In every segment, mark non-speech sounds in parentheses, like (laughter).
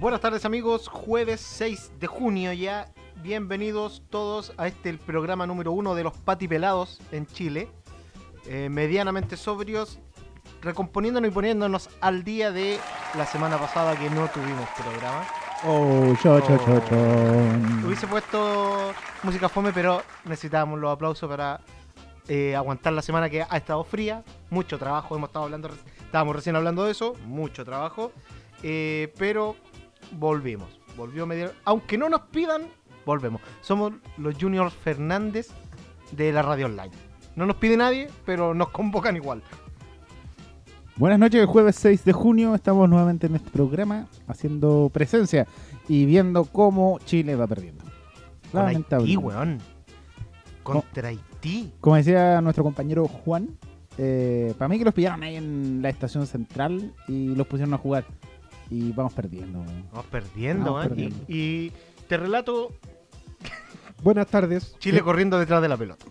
Buenas tardes amigos, jueves 6 de junio ya. Bienvenidos todos a este el programa número uno de los patipelados en Chile. Eh, medianamente sobrios, recomponiéndonos y poniéndonos al día de la semana pasada que no tuvimos programa. Oh, cho, cho, cho, cho. Hubiese puesto música fome, pero necesitábamos los aplausos para eh, aguantar la semana que ha estado fría. Mucho trabajo, hemos estado hablando, estábamos recién hablando de eso, mucho trabajo. Eh, pero volvimos, volvió medio, aunque no nos pidan, volvemos. Somos los Junior Fernández de la radio online. No nos pide nadie, pero nos convocan igual. Buenas noches, el jueves 6 de junio estamos nuevamente en este programa haciendo presencia y viendo cómo Chile va perdiendo. Con Haití, Lamentable. weón. Contra Haití. Como decía nuestro compañero Juan, eh, para mí que los pillaron ahí en la estación central y los pusieron a jugar. Y vamos perdiendo. weón. Vamos perdiendo, Vamos. Y- perdiendo. Y, te relato Buenas tardes. Chile Eh, corriendo detrás de la pelota.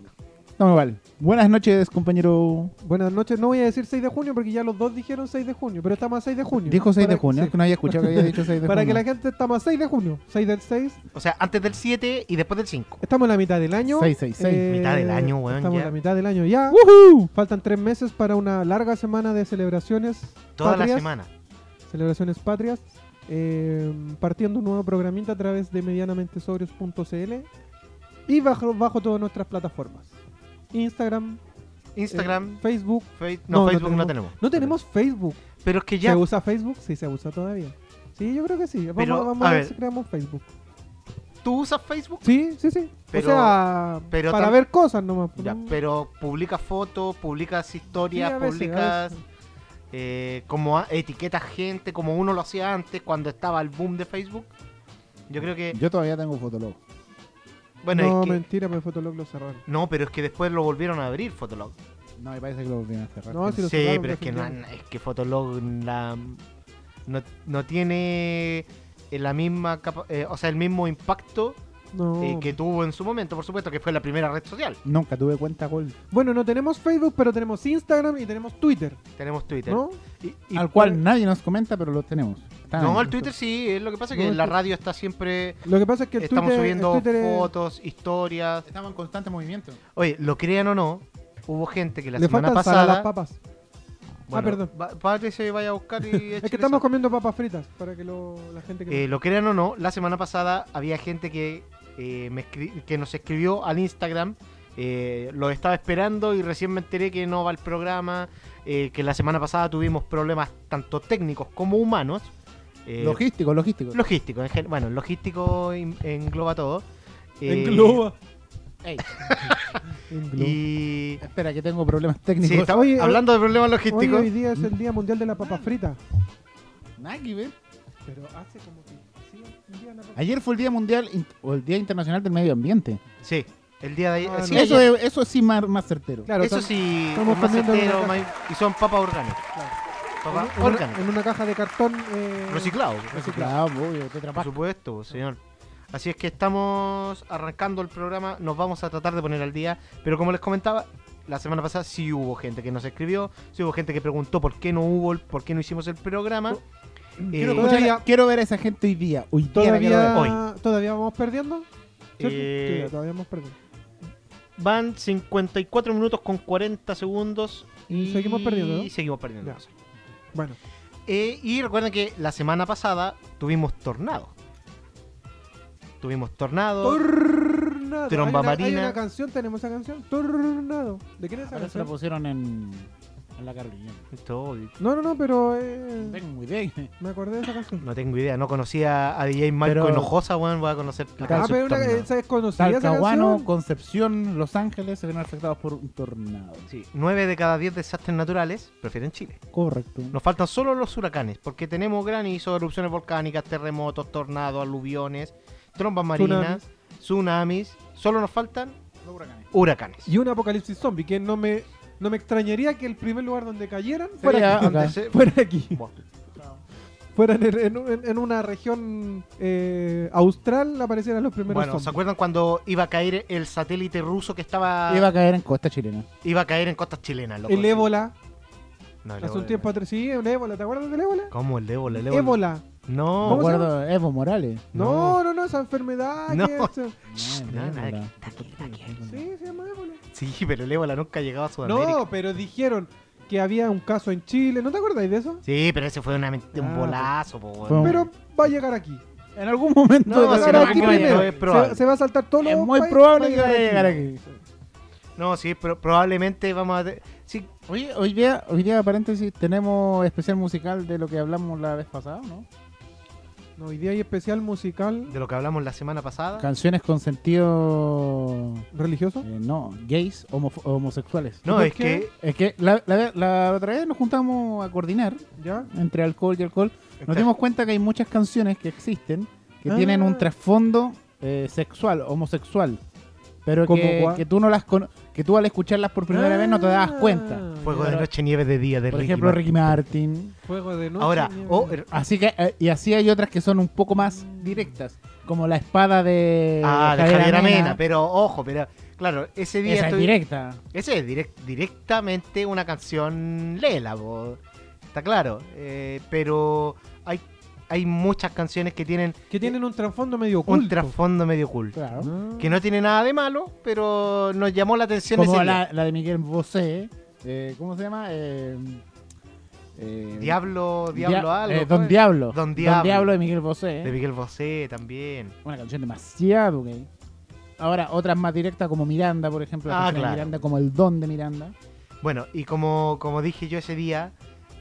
No, igual. Buenas noches, compañero. buenas noches. No voy a decir 6 de junio porque ya los dos dijeron 6 de junio, pero estamos a 6 de junio. Dijo 6 de junio, sí. es que no había escuchado que había dicho 6 de (laughs) Para que junio. la gente estamos a 6 de junio. 6 del 6. O sea, antes del 7 y después del 5. Estamos en la mitad del año. 6, 6, 6. Mitad del año, weón, Estamos ya. en la mitad del año ya. ¡Woohoo! Faltan 3 meses para una larga semana de celebraciones. Toda la patrias. semana. Celebraciones patrias. eh, partiendo un nuevo programita a través de medianamentesobrios.cl y bajo, bajo todas nuestras plataformas. Instagram, Instagram, eh, Facebook. Face- no, Facebook no tenemos. tenemos. No tenemos Facebook. Pero es que ya. ¿Se usa Facebook? Sí, se usa todavía. Sí, yo creo que sí. Vamos, Pero, vamos a ver si creamos Facebook. ¿Tú usas Facebook? Sí, sí, sí. Pero- o sea, pero para ver cosas nomás. Ya, Mm, pero publicas fotos, publicas historias, publicas veces. Eh, como a- etiquetas gente, como uno lo hacía antes cuando estaba el boom de Facebook. Yo creo que. Yo todavía tengo Fotolog. Bueno, no, es que. mentira, me Fotolog lo cerraron. No, pero es que después lo volvieron a abrir Fotolog. No, me parece que lo volvieron a cerrar. No, si lo Sí, cerraron, pero es que, no, es que Fotolog la- no, no tiene la misma capa- eh, o sea, el mismo impacto No. eh, que tuvo en su momento, por supuesto, que fue la primera red social. Nunca tuve cuenta Gold. Bueno, no tenemos Facebook, pero tenemos Instagram y tenemos Twitter, Tenemos Twitter. ¿no? Y- y al cual nadie nos comenta, pero lo tenemos. Está No, el Twitter sí, es lo que pasa es que No, la radio está siempre... Lo que pasa es que el Estamos Twitter, el subiendo Twitter fotos, historias. Estamos en constante movimiento. Oye, lo crean o no, hubo gente que la le semana faltan sal a las pasada... papas. bueno, perdón. va- Padre se vaya a buscar y (laughs) Es que estamos comiendo papas fritas para que lo, la gente que Eh, lo crean o no, la semana pasada había gente que, eh, me escri- que nos escribió al Instagram. eh, lo estaba esperando y recién me enteré que no va el programa. eh, que la semana pasada tuvimos problemas tanto técnicos como humanos. eh, logístico, logístico. logístico, en bueno, logístico en- engloba todo. eh, (laughs) engloba. Y. espera, que tengo problemas Sí, técnicos. estamos Oye, hablando de problemas Hoy, logísticos. hoy día es el Día Mundial de la Papa Frita. Nada que ver. Pero hace como Ayer fue el Día Mundial o el Día Internacional del Medio Ambiente. Sí, el día de ayer. Ah, sí, no. eso, ayer- es, eso sí más, más certero. Claro, eso sí, estamos es más certero, más- y son papas orgánicas. claro. Papas en, en una caja de cartón eh, Reciclado. Claro, obvio, Tetra Por supuesto, pues, señor. Así es que estamos arrancando el programa, nos vamos a tratar de poner al día, pero como les comentaba, la semana pasada sí hubo gente que nos escribió, sí hubo gente que preguntó por qué no hubo, el- por qué no hicimos el programa. Quiero, Eh, quiero ver a esa gente hoy día. Hoy día. Todavía, todavía vamos perdiendo. Eh, Sí, todavía vamos perdiendo. Van 54 minutos con 40 segundos Y seguimos perdiendo, ¿no? Y seguimos perdiendo. Bueno, Eh, y recuerden que la semana pasada tuvimos tornado. Tuvimos tornado. Tornado. Tromba hay una, Hay marina. una canción, tenemos esa canción. Tornado. ¿De quién es esa Ahora se la canción? pusieron en, en la Carolina. Esto, obvio. No, no, no, pero eh, Tengo muy bien. me acordé de esa canción. No tengo idea, no conocía a DJ Marco Pero- Hinojosa, weón, voy a conocer la Ah, canción pero una, esa es conocida Talcahuano. Concepción, Los Ángeles se ven afectados por un tornado. Sí, 9 de cada 10 desastres naturales prefieren Chile. Correcto. Nos faltan solo los huracanes, porque tenemos granizo, erupciones volcánicas, terremotos, tornados, aluviones, trombas marinas, tsunamis. Solo nos faltan Los huracanes. huracanes. Y un apocalipsis zombie, que no me, no me extrañaría que el primer lugar donde cayeran Sería (laughs) fuera aquí. Acá. Fuera aquí. Fueran en, en- en- en una región eh, austral aparecieran los primeros Bueno, zombies. ¿se acuerdan cuando iba a caer el satélite ruso que estaba... Iba a caer en costa chilena. iba a caer en costas chilenas, loco? El ébola, No, el hace un tiempo atrás. Sí, el ébola, ¿te acuerdas del ébola? ¿Cómo el ébola? El ébola. Ébola. No, Me ¿Cómo se acuerdo Evo Morales. No, no, no, esa enfermedad. No. que es- No, No, nada, no, Sí, se llama ébola. Sí, (laughs) pero el ébola nunca ha llegado a Sudamérica. No, pero dijeron que había un caso en Chile. ¿No te acordáis de eso? Sí, pero ese fue una un Ah, bolazo, po, weón. Fue un- Pero va a llegar aquí. En algún momento No, Va a la llegar no, aquí no, semana- primero. es probable. Se, se va a saltar todo Es los muy probable va a que vaya a llegar aquí. aquí. No, sí, pero probablemente vamos a... te- Sí, Oye, hoy día, hoy día, paréntesis, tenemos especial musical de lo que hablamos la vez pasada, ¿no? No, hoy día hay especial musical de lo que hablamos la semana pasada. Canciones con sentido... religioso. eh, no, gays, homo- homosexuales. No, ¿Por es que... Es que la, la- la otra vez nos juntamos a coordinar ¿Ya? entre alcohol y alcohol. Nos dimos cuenta que hay muchas canciones que existen que Ah. tienen un trasfondo eh, sexual, homosexual. Pero ¿Cómo que, que tú no las cono- que tú al escucharlas por primera vez no te das cuenta. Ah, Fuego Pero- de noche, nieve de día de Por Ricky ejemplo, Martin. Ricky Martin. Fuego de noche. Ahora, nieve. oh, er- Así que, eh, y así hay otras que son un poco más directas, como la espada de, ah, de Javier Javier Amena. Amena, pero ojo, pero claro, ese día Esa es directa. Ese es direct- directamente una canción Lela, está claro. Eh, pero hay, hay muchas canciones que tienen que tienen un trasfondo medio oculto. un trasfondo medio oculto. Claro. Que no tiene nada de malo, pero nos llamó la atención Como ese la, día. la de Miguel Bosé. eh, ¿Cómo se llama? Eh, eh, Diablo, Diablo Dia- algo. eh, Don fue. Diablo. Don Diablo. de Miguel Bosé. De Miguel Bosé también. Una canción demasiado gay. Ahora, otras más directas como Miranda, por ejemplo. la Ah, de claro. Miranda, como El Don de Miranda. Bueno, y como, como dije yo ese día,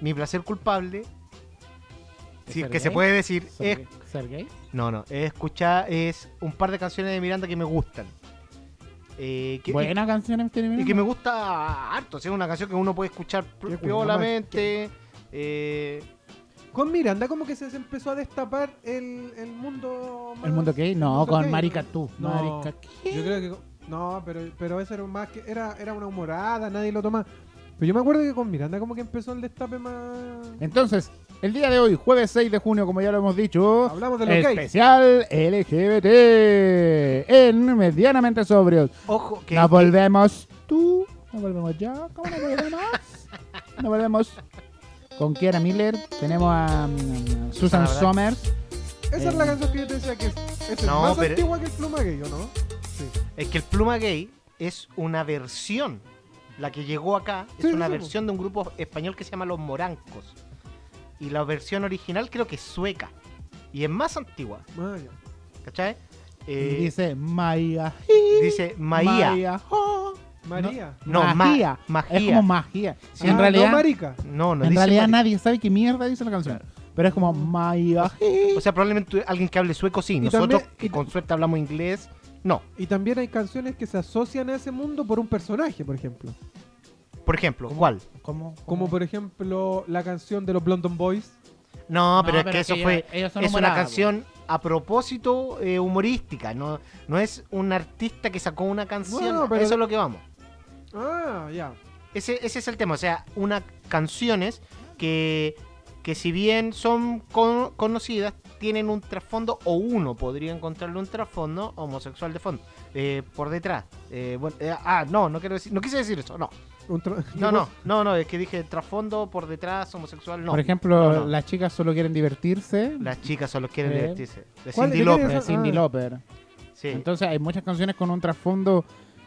mi placer culpable, si es ¿Ser que se gay? puede decir, ¿Ser, es gay? No, no, es escuchar, es un par de canciones de Miranda que me gustan. Eh, que, Buena canción tiene y, y Miranda. que me gusta harto, o sea, una canción que uno puede escuchar piolamente. Eh, Con Miranda como que se empezó a destapar el, el mundo más- ¿El mundo gay? No, mundo con gay. Marica tú. No, Marica ¿qué? Yo creo que no, pero pero ese era más que era era una humorada, nadie lo toma. Pero yo me acuerdo que con Miranda como que empezó el destape más Entonces, el día de hoy, jueves 6 de junio, como ya lo hemos dicho, Hablamos de los gays. especial LGBT en Medianamente Sobrios. ojo, que, Nos volvemos tú, nos volvemos yo, ¿cómo nos volvemos? (laughs) nos volvemos con Kiara Miller, tenemos a mm, Susan Somers. Esa es Eh. la canción que yo te decía que es, es No, más pero- antigua que el pluma gay, ¿o no? Sí. es que el Pluma Gay es una versión. La que llegó acá es Sí, una sí, versión de un grupo español que se llama Los Morancos. Y la versión original creo que es sueca. Y es más antigua. Ya. ¿Cachai? Y Eh, dice Maya. dice Maía. Maya, oh. María. No, ma- magia. magia. Es como magia. Si Ah, en realidad, no marica. No, no en dice realidad Mari- nadie sabe qué mierda dice la canción. Pero es como Maya. O sea, probablemente alguien que hable sueco sí. Y Nosotros también- que con suerte hablamos inglés, no. Y también hay canciones que se asocian a ese mundo por un personaje, por ejemplo. Por ejemplo, ¿cuál? ¿Cómo? Como por ejemplo la canción de los London Boys. No, No, pero es pero que es que eso fue. es una canción a propósito eh, humorística. No, no es un artista que sacó una canción. Pero- Eso es lo que vamos. Ah, ya. Ese, ese es el tema. O sea, unas canciones que, que si bien son con- conocidas, tienen un trasfondo, o uno podría encontrarle un trasfondo homosexual de fondo. eh, por detrás. Eh, bueno, eh, ah, no, no quiero decir, no quise decir eso, no. Un tra- No, no, no, no, es que dije trasfondo por detrás, homosexual, no. Por ejemplo, No, no. las chicas solo quieren divertirse. Las chicas solo quieren Eh. divertirse. De ¿Cuál- Cindy de Lauper. Cindy Ah. Sí. Entonces hay muchas canciones con un trasfondo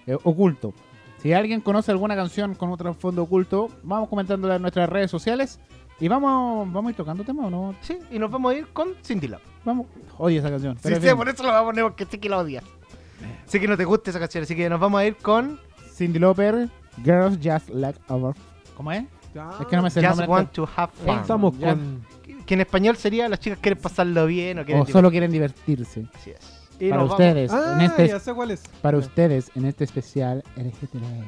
eh, oculto. Si alguien conoce alguna canción con un trasfondo oculto, vamos comentándola en nuestras redes sociales y vamos vamos a ir tocando tema o no. Sí, y nos vamos a ir con Cindy Lauper. Vamos, oye esa canción. Sí, sí, por eso la vamos a poner porque sé que la odias. Sé que no te gusta esa canción, así que nos vamos a ir con Cindy Lauper, Girls Just Like Our. ¿Cómo es? Es que no me sé Just. Want to Have Fun. Estamos con. Que en español sería las chicas quieren pasarlo bien o quieren O solo quieren divertirse. Así es. Y Para ustedes, Ah, en este, ya sé cuál es. para ustedes, en este especial LGTB.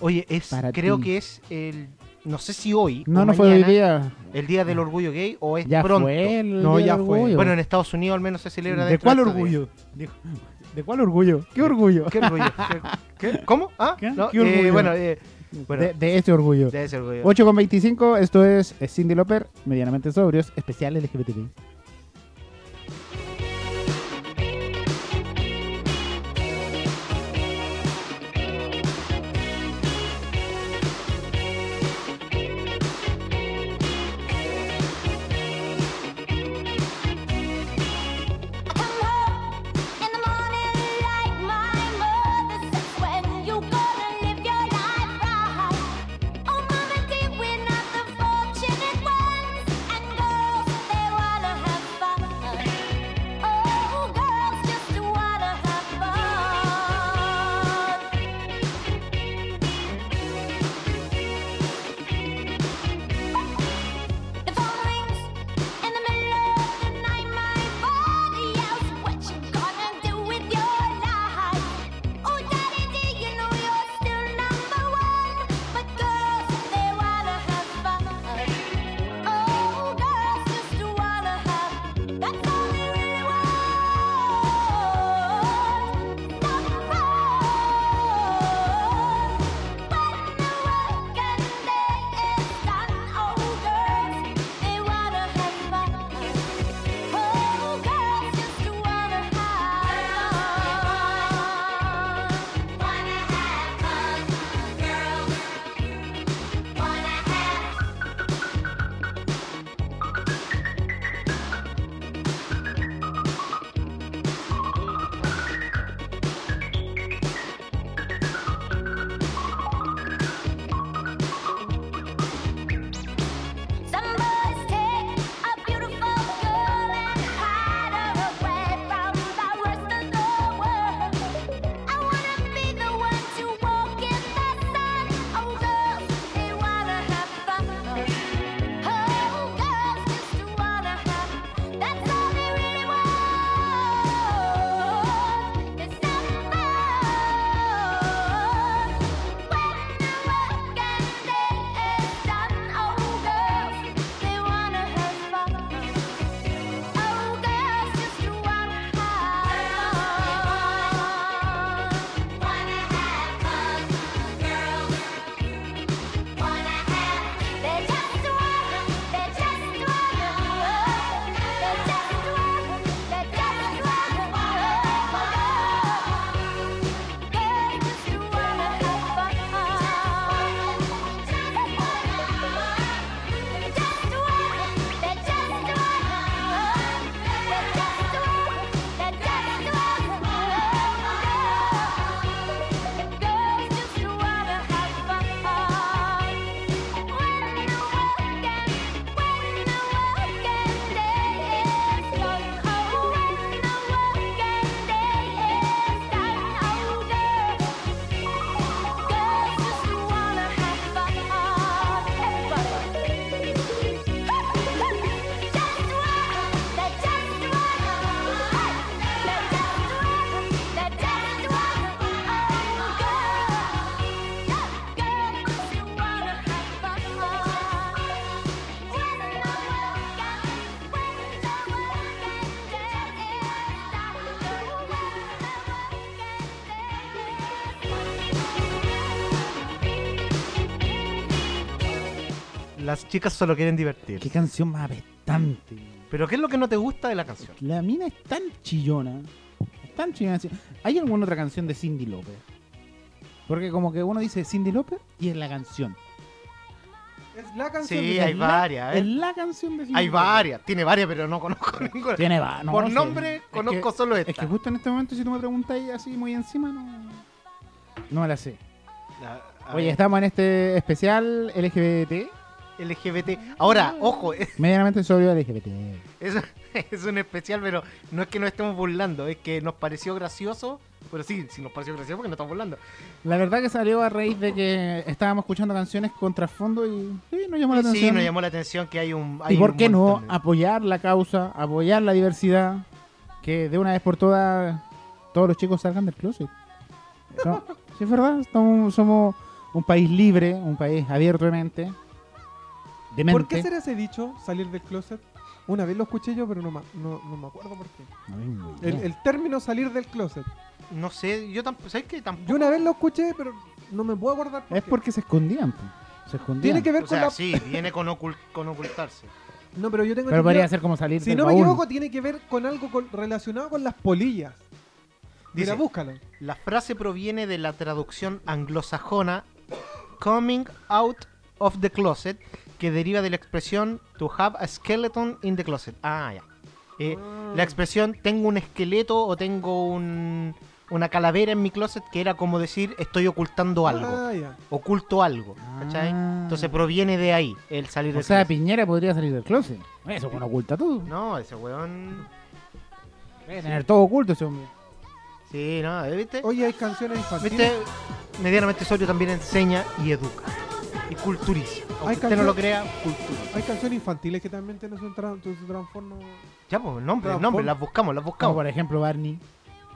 Oye, es, Para creo ti. que es el. No sé si hoy. No, o no fue hoy día. El día del orgullo gay o es Ya pronto. fue el No, día ya del fue. orgullo. Bueno, en Estados Unidos al menos se celebra ¿De cuál orgullo? Dijo, ¿De cuál orgullo? ¿Qué orgullo? ¿Qué orgullo? ¿Qué- qué? ¿Cómo? ¿Ah? ¿Qué? No, ¿Qué eh, orgullo? bueno, eh, bueno De, de este orgullo. de ese orgullo. 8 con 25, esto es eh, Cindy Lauper, medianamente sobrios, especial LGBTI. Chicas solo quieren divertir. Qué canción más apestante. Pero ¿qué es lo que no te gusta de la canción? La mina es tan chillona. Es tan chillona. ¿Hay alguna otra canción de Cindy López? Porque como que uno dice Cindy López y es la canción. Es la canción Sí, de hay la- varias. Es ¿eh? la canción de Cindy Hay López. varias. Tiene varias, pero no conozco (laughs) ninguna. Tiene va- no, Por nombre, Es conozco que- solo Es esta. que justo en este momento, si tú me preguntáis así muy encima, no, no me la sé. Oye, estamos en este especial LGBT. LGBT. Ahora, ojo, Medianamente sobrio LGBT. es, (laughs) es un especial, pero no es que nos estemos burlando, es que nos pareció gracioso. Pero sí, sí nos pareció gracioso porque nos estamos burlando. La verdad que salió a raíz de que estábamos escuchando canciones con trasfondo y sí, nos llamó la Sí, atención. nos llamó la atención que hay un. hay ¿Y por un qué no de- apoyar la causa, apoyar la diversidad? Que de una vez por todas todos los chicos salgan del closet. No, sí, es verdad, estamos- somos un país libre, un país abierto de mente. ¿Por qué será ese dicho, salir del closet? Una vez lo escuché yo, pero no, ma- no, no me acuerdo por qué. El, término salir del closet. No sé, yo tampoco. ¿Sabes qué? Tampoco. Yo una vez lo escuché, pero no me puedo acordar por Es qué. porque se escondían. po. Se escondían. Tiene que ver O con sea, la... sí, viene con, ocul- con ocultarse. No, pero yo tengo Pero entendido- podría ser como salir Si del no me baúl. equivoco, tiene que ver con algo con- relacionado con las polillas. Mira, Dice, búscalo. La frase proviene de la traducción anglosajona coming out of the closet, que deriva de la expresión to have a skeleton in the closet. Ah, ya. Eh, Ah. La expresión tengo un esqueleto o tengo un- una calavera en mi closet, que era como decir estoy ocultando algo, Ah, ya. oculto algo. ¿cachai? Ah. Entonces proviene de ahí el salir O del sea, closet. Piñera podría salir del closet. Eso bueno oculta todo. No, ese weón. Debe tener todo oculto ese hombre. Sí, no, ¿eh? ¿viste? Oye, hay canciones infantiles. ¿Viste? Medianamente Sorio también enseña y educa. Y culturiza. Aunque usted no lo crea, culturiza. Hay canciones infantiles que también tienen su, tra- su transformo. Ya, pues, el nombre, el nombre, las buscamos, las Como buscamos. por ejemplo Barney.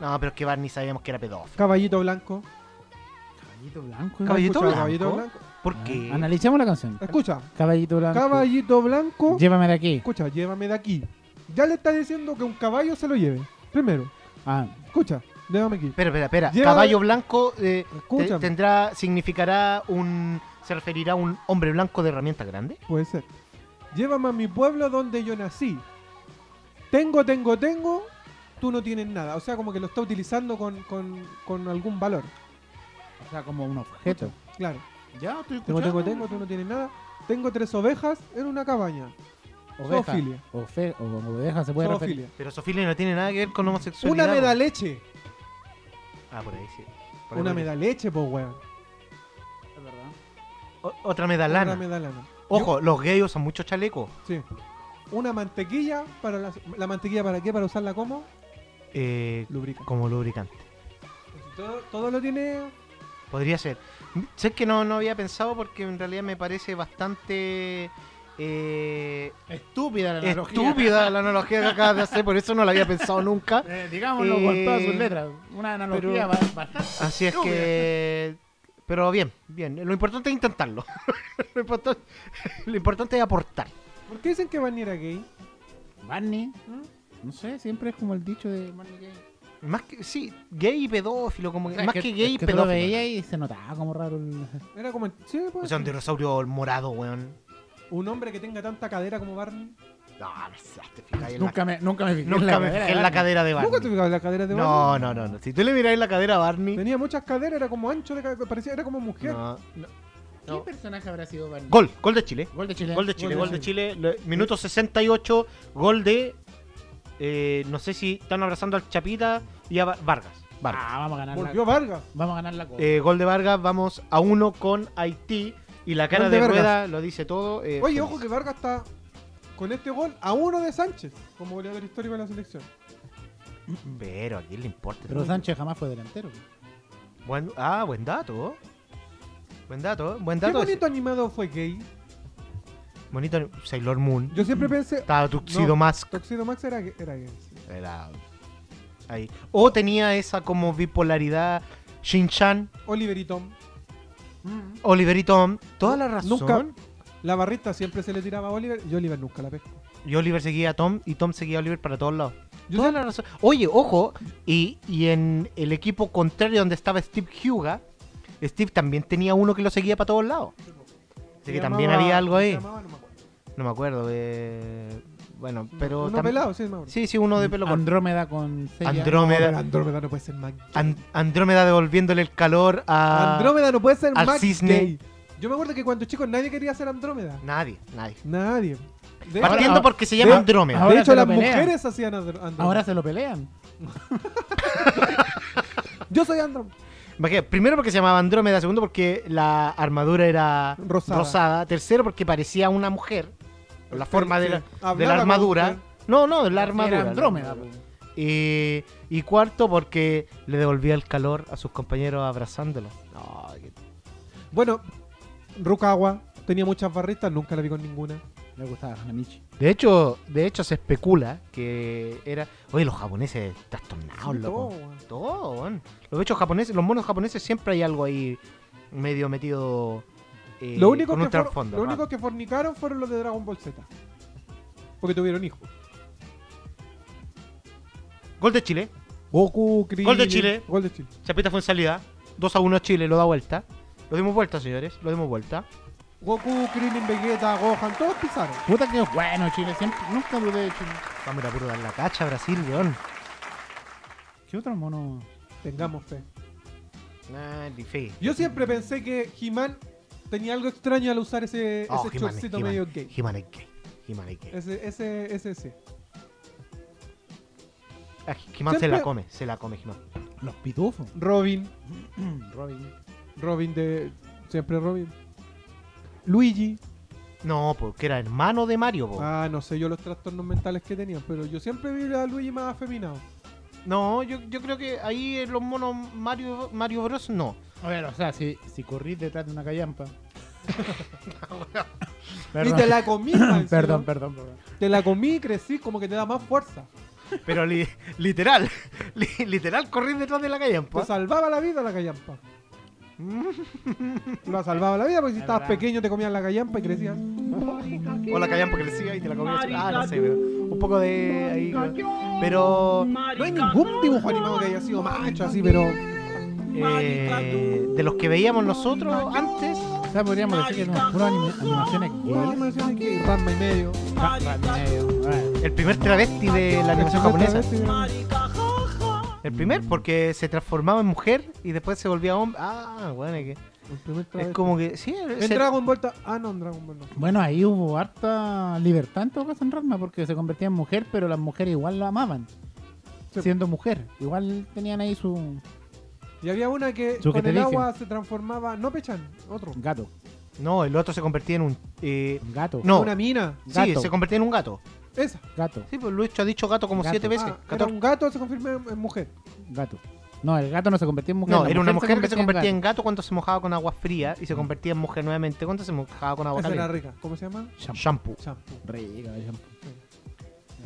No, pero es que Barney sabíamos que era pedófilo. Caballito Blanco. Caballito blanco. Caballito ¿Has escuchado Blanco? Caballito Blanco. ¿Por Ah, qué? Analicemos la canción. Escucha, Caballito blanco. Caballito Blanco. Llévame de aquí. Escucha, llévame de aquí. Ya le está diciendo que un caballo se lo lleve. Primero, Ah, escucha, llévame aquí. Espera, espera, espera. Caballo blanco eh, tendrá, significará un. ¿Se referirá a un hombre blanco de herramienta grande? Puede ser. Llévame a mi pueblo donde yo nací. Tengo, tengo, tengo. Tú no tienes nada. O sea, como que lo está utilizando con, con, con algún valor. o sea, como un objeto. Claro. Ya, estoy Tengo, tengo, tengo. Tú no tienes nada. Tengo tres ovejas en una cabaña. Oveja. Zoofilia. Ofe- o como oveja se puede referir. Pero Sofía no tiene nada que ver con homosexualidad. Una medaleche. Ah, por ahí sí. Por ahí Una por ahí. medaleche, pues, weón. Otra medalana. Ojo, los gays usan mucho chaleco. Sí. Una mantequilla para la, la mantequilla para qué? Para usarla como Eh, lubricante. como lubricante. Todo, todo lo tiene. Podría ser. Sé que no, no había pensado porque en realidad me parece bastante eh, Estúpida la analogía. estúpida la analogía que acabas de hacer, por eso no la había pensado nunca. (laughs) Eh, digámoslo con Eh, todas sus letras. Una analogía pero- bastante. Así es estúpida. que... Pero bien, bien. Lo importante es intentarlo. (laughs) lo, importante, lo importante es aportar. ¿Por qué dicen que Barney era gay? Barney, ¿Mm? no sé, siempre es como el dicho de Barney Gay. Más que, sí, gay y pedófilo, como que, O sea, más que, gay y tú lo pedófilo. veías y se notaba como raro el... Era como. Sí, pues, O sea, un dinosaurio morado, weón. un hombre que tenga tanta cadera como Barney. No, no te fijas en Nunca me, nunca me fijé la, nunca me fijé en la cadera de ¿Nunca te Barney. fijas en la cadera de No, Barney? no, no, no. Si tú le miras la cadera a Barney... Tenía muchas caderas, era como ancho de cadera, parecía, era como mujer. No, no. ¿Qué No. personaje habrá sido Barney? Gol, gol de Chile. Gol de Chile. Gol de Chile, Gol gol de Chile. le- Minuto 68, gol de. eh, no sé si están abrazando al Chapita y a Va- Vargas. Vargas. Ah, vamos a ganar Volvió la... Vargas. Vamos a ganar la copa. Eh, gol de Vargas, vamos a uno con Haití. Y la cara Gol de. Rueda lo dice todo. eh, Oye, feliz. ojo que Vargas está con este gol a uno de Sánchez, como goleador histórico de la selección. (clears throat) Pero a quién le importa. Pero Sánchez jamás fue delantero. Buen- ah, buen dato. Buen dato, buen ¿Qué dato. ese. bonito animado fue gay? Bonito Sailor Moon. Yo siempre pensé. Estaba Tuxedo No. Mask. Toxido Max era, era gay. sí. Era. Ahí. O tenía esa como bipolaridad. Shin-Chan, Oliver y Tom. Oliver y Tom. Toda la razón. Nunca. La barrita siempre se le tiraba a Oliver y Oliver nunca la pescó. Y Oliver seguía a Tom y Tom seguía a Oliver para todos lados. Yo Toda sé- la razón. Oye, ojo, y, y en el equipo contrario donde estaba Steve Huga, Steve también tenía uno que lo seguía para todos lados. Así se que también había algo ahí. llamaba, No me acuerdo. eh, bueno, pero. Uno pelado, sí, más Sí, sí, uno de pelo corto. Andrómeda con Seiya. Andrómeda. No, Andrómeda no puede ser más Andrómeda devolviéndole el calor a. Andrómeda no puede ser al más cisne. gay. Yo me acuerdo que cuando chicos nadie quería ser Andrómeda. Nadie, nadie. Nadie. De Partiendo porque se de- llama Andrómeda. ahora de hecho, las pelean. mujeres hacían Andr- Andrómeda. Ahora se lo pelean. (laughs) Yo soy Andrómeda. Primero porque se llamaba Andrómeda, segundo porque la armadura era Rosada. rosada, tercero porque parecía una mujer, la forma de la, de la armadura. No, no, de la Era armadura. la Andrómeda. armadura. po. Y, y cuarto porque le devolvía el calor a sus compañeros abrazándolos. No, qué- Bueno, Rukawa tenía muchas barristas, nunca la vi con ninguna. Le gustaba a Michi. De hecho, de hecho se especula que era, oye, los japoneses trastornados, Sí, loco. todo. Todo, weón. Los hechos japoneses, los monos japoneses siempre hay algo ahí medio metido eh, Lo único, con que un trasfondo. lo único que fornicaron fueron los de Dragon Ball Z. Porque tuvieron hijos. Gol de Chile. Goku, Krillin. Gol de Chile. Gol de Chile. Chapita fue en salida. 2 a 1 Chile, lo da vuelta. Lo dimos vuelta, señores. Lo dimos vuelta. Goku, Krillin, Vegeta, Gohan, todos pisaron. Puta que bueno Chile. Siempre, nunca dudé de Chile. Vamos a ir a puro dar la cacha, Brasil, weón. ¿Qué otro mono? Tengamos fe. Nah, ni fe. Yo siempre pensé que He-Man tenía algo extraño al usar ese, Oh, ese He-Man, chorcito He-Man, medio gay. He-Man es gay. He-Man es gay. Ese, ese, ese, ese. Ah, He-Man se Siempre- la come, se la come He-Man. Los pitufos. Robin, (clears throat) Robin. Robin de. Siempre Robin. Luigi. No, porque era hermano de Mario, po. Ah, no sé yo los trastornos mentales que tenían, pero yo siempre vi a Luigi más afeminado. No, yo, yo creo que ahí en los monos Mario, Mario Bros. no. A ver, o sea, si, si corrís detrás de una callampa. (laughs) Y te la comí, (coughs) perdón, perdón, perdón. Te la comí y crecí como que te da más fuerza. Pero li- literal, (laughs) li- literal correr detrás de la calle. Te salvaba la vida la callampa. (laughs) Lo salvaba la vida porque si Es estabas verdad. pequeño te comían la callampa y crecías. O la callampa crecía y te la comías. Ah, no sé, pero un poco de ahí. Pero No hay ningún dibujo animado que haya sido macho así, pero. eh, de los que veíamos nosotros antes, O sea, podríamos decir que puras anima- animaciones Pura gay. animación que Ranma y medio. Medio. El primer travesti de la animación japonesa. El primer, porque se transformaba en mujer y después se volvía hombre. Ah, bueno, es que El primer es como que. Sí, En se- Dragon Ball. ta- Ah, no, en Dragon Ball no. Bueno, ahí hubo harta libertad en todo caso en Ranma porque se convertía en mujer, pero las mujeres igual la amaban. Sí. Siendo mujer. Igual tenían ahí su Y había una que Su con el dije. agua se transformaba. No Pechan, otro. gato. No, el otro se convertía en un. eh, Gato. No. Una mina. sí, se convertía en un gato. Esa. Gato. Sí, pues Luis ha dicho gato como Gato. siete veces. Ah, era un gato, se confirma en, en mujer. Gato. No, el gato no se convertía en mujer. No, la era una mujer que se convertía en gato cuando se mojaba con agua fría y se convertía en mujer nuevamente cuando se mojaba con agua Esa era caliente. rica. ¿Cómo se llama? Shampoo. Shampoo. Rica el shampoo.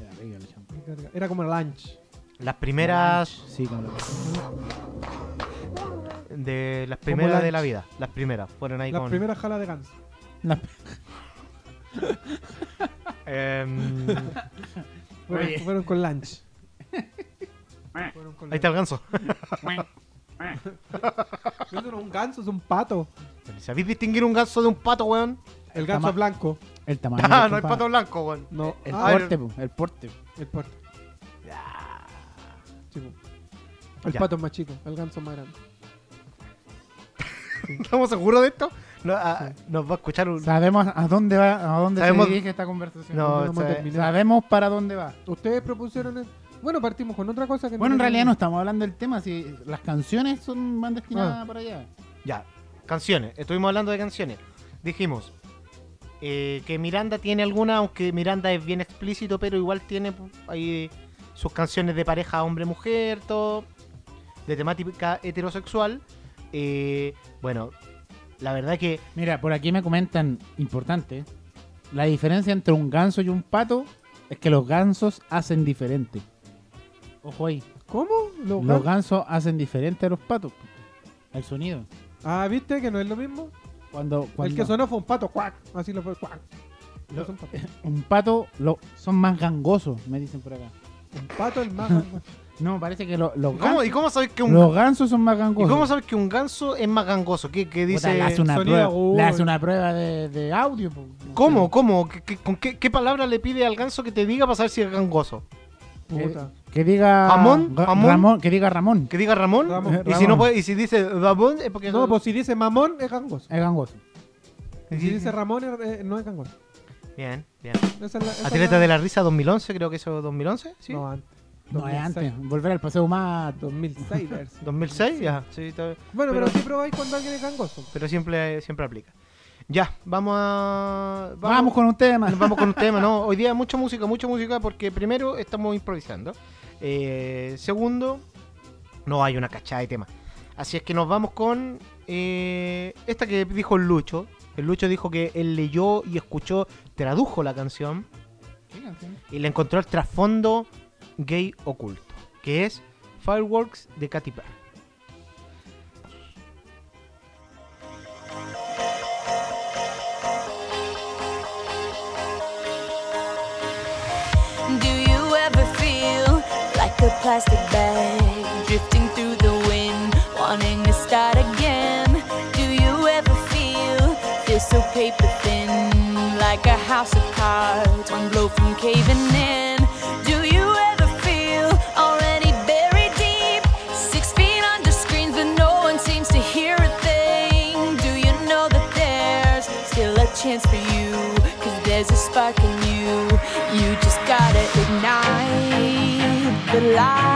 Era rica el shampoo. Era como el lunch. Las primeras Sí, como de las primeras de la vida, las primeras fueron ahí Las con primeras jalas de ganso. la- (laughs) Em, Fueron, Oye. fueron con lunch. Fueron con ahí está el ganso. (laughs) lunch. No es un ganso, es un pato. ¿Sabéis distinguir un ganso de un pato, weón? El ganso Tama- blanco. El tamaño. Ah, no hay compadre. pato blanco, weón. No. El Ah, porte, po, el porte. el pato. Sí, po. el Ya. pato es más chico, el ganso es más grande. (laughs) ¿Estamos seguros de esto? No, Nos va a escuchar un... Sabemos a dónde va, a dónde Sabemos- se dirige esta conversación. No, sabe-. Sabemos para dónde va. Ustedes propusieron. el- Bueno, partimos con otra cosa que Bueno, en realidad que- no estamos hablando del tema, si las canciones son van destinadas Ah. para allá. Ya, canciones. Estuvimos hablando de canciones. Dijimos eh, que Miranda tiene alguna, aunque Miranda es bien explícito, pero igual tiene pu, ahí sus canciones de pareja hombre-mujer, todo de temática heterosexual. Eh, bueno, la verdad que Mira, por aquí me comentan, importante, la diferencia entre un ganso y un pato es que los gansos hacen diferente. Ojo ahí, ¿Cómo? Los los gan- gansos hacen diferente a los patos. El sonido. Ah, ¿viste que no es lo mismo? Cuando, cuando El que sonó fue un pato, cuac. Así lo fue, cuac. Lo- No son patos. (laughs) un pato lo, son más gangosos, me dicen por acá. Un pato el más. No, parece que lo- los, ¿Y cómo, gansos, ¿Y cómo sabes que un los gansos son más ¿Y gangosos. cómo sabes que un ganso es más gangoso? ¿Qué, qué Puta, dice? le hace una Sonido prueba, le hace una prueba de, de audio. po. ¿Cómo? ¿Cómo? ¿Qué, qué- con qué, qué palabra le pide al ganso que te diga para saber si es gangoso? Que, Puta. que diga Jamón, Ra- jamón. Ramón, que diga Ramón. ¿Que diga Ramón? Ramón. Y si no puede, y si dice Ramón es porque No, pues si dice mamón es gangoso. Es gangoso. Y si dice Ramón es- eh, no es gangoso. Bien, bien. Esa es la- esa es Atleta la- de la risa 2011, creo que eso es 2011, ¿sí? No, antes. No es 2006. antes. Volver al paseo más. 2006, a ver si- 2006, ya. Sí, está- Bueno, pero, Pero- sí probáis cuando alguien es gangoso. pero siempre, siempre aplica. Ya, vamos a. Vamos, con un tema. Nos (laughs) vamos con un tema, ¿no? Hoy día mucha música, mucha música, porque primero estamos improvisando. Eh, segundo, no hay una cachada de tema. Así es que nos vamos con eh, esta que dijo el Lucho. El Lucho dijo que él leyó y escuchó, tradujo la canción y le encontró el trasfondo gay oculto, que es Fireworks de Katy Perry. Do you ever feel like a plastic bag drifting through the wind, wanting to start again? Do you ever feel feel so paper thin, like a house of cards, one blow from caving in? life.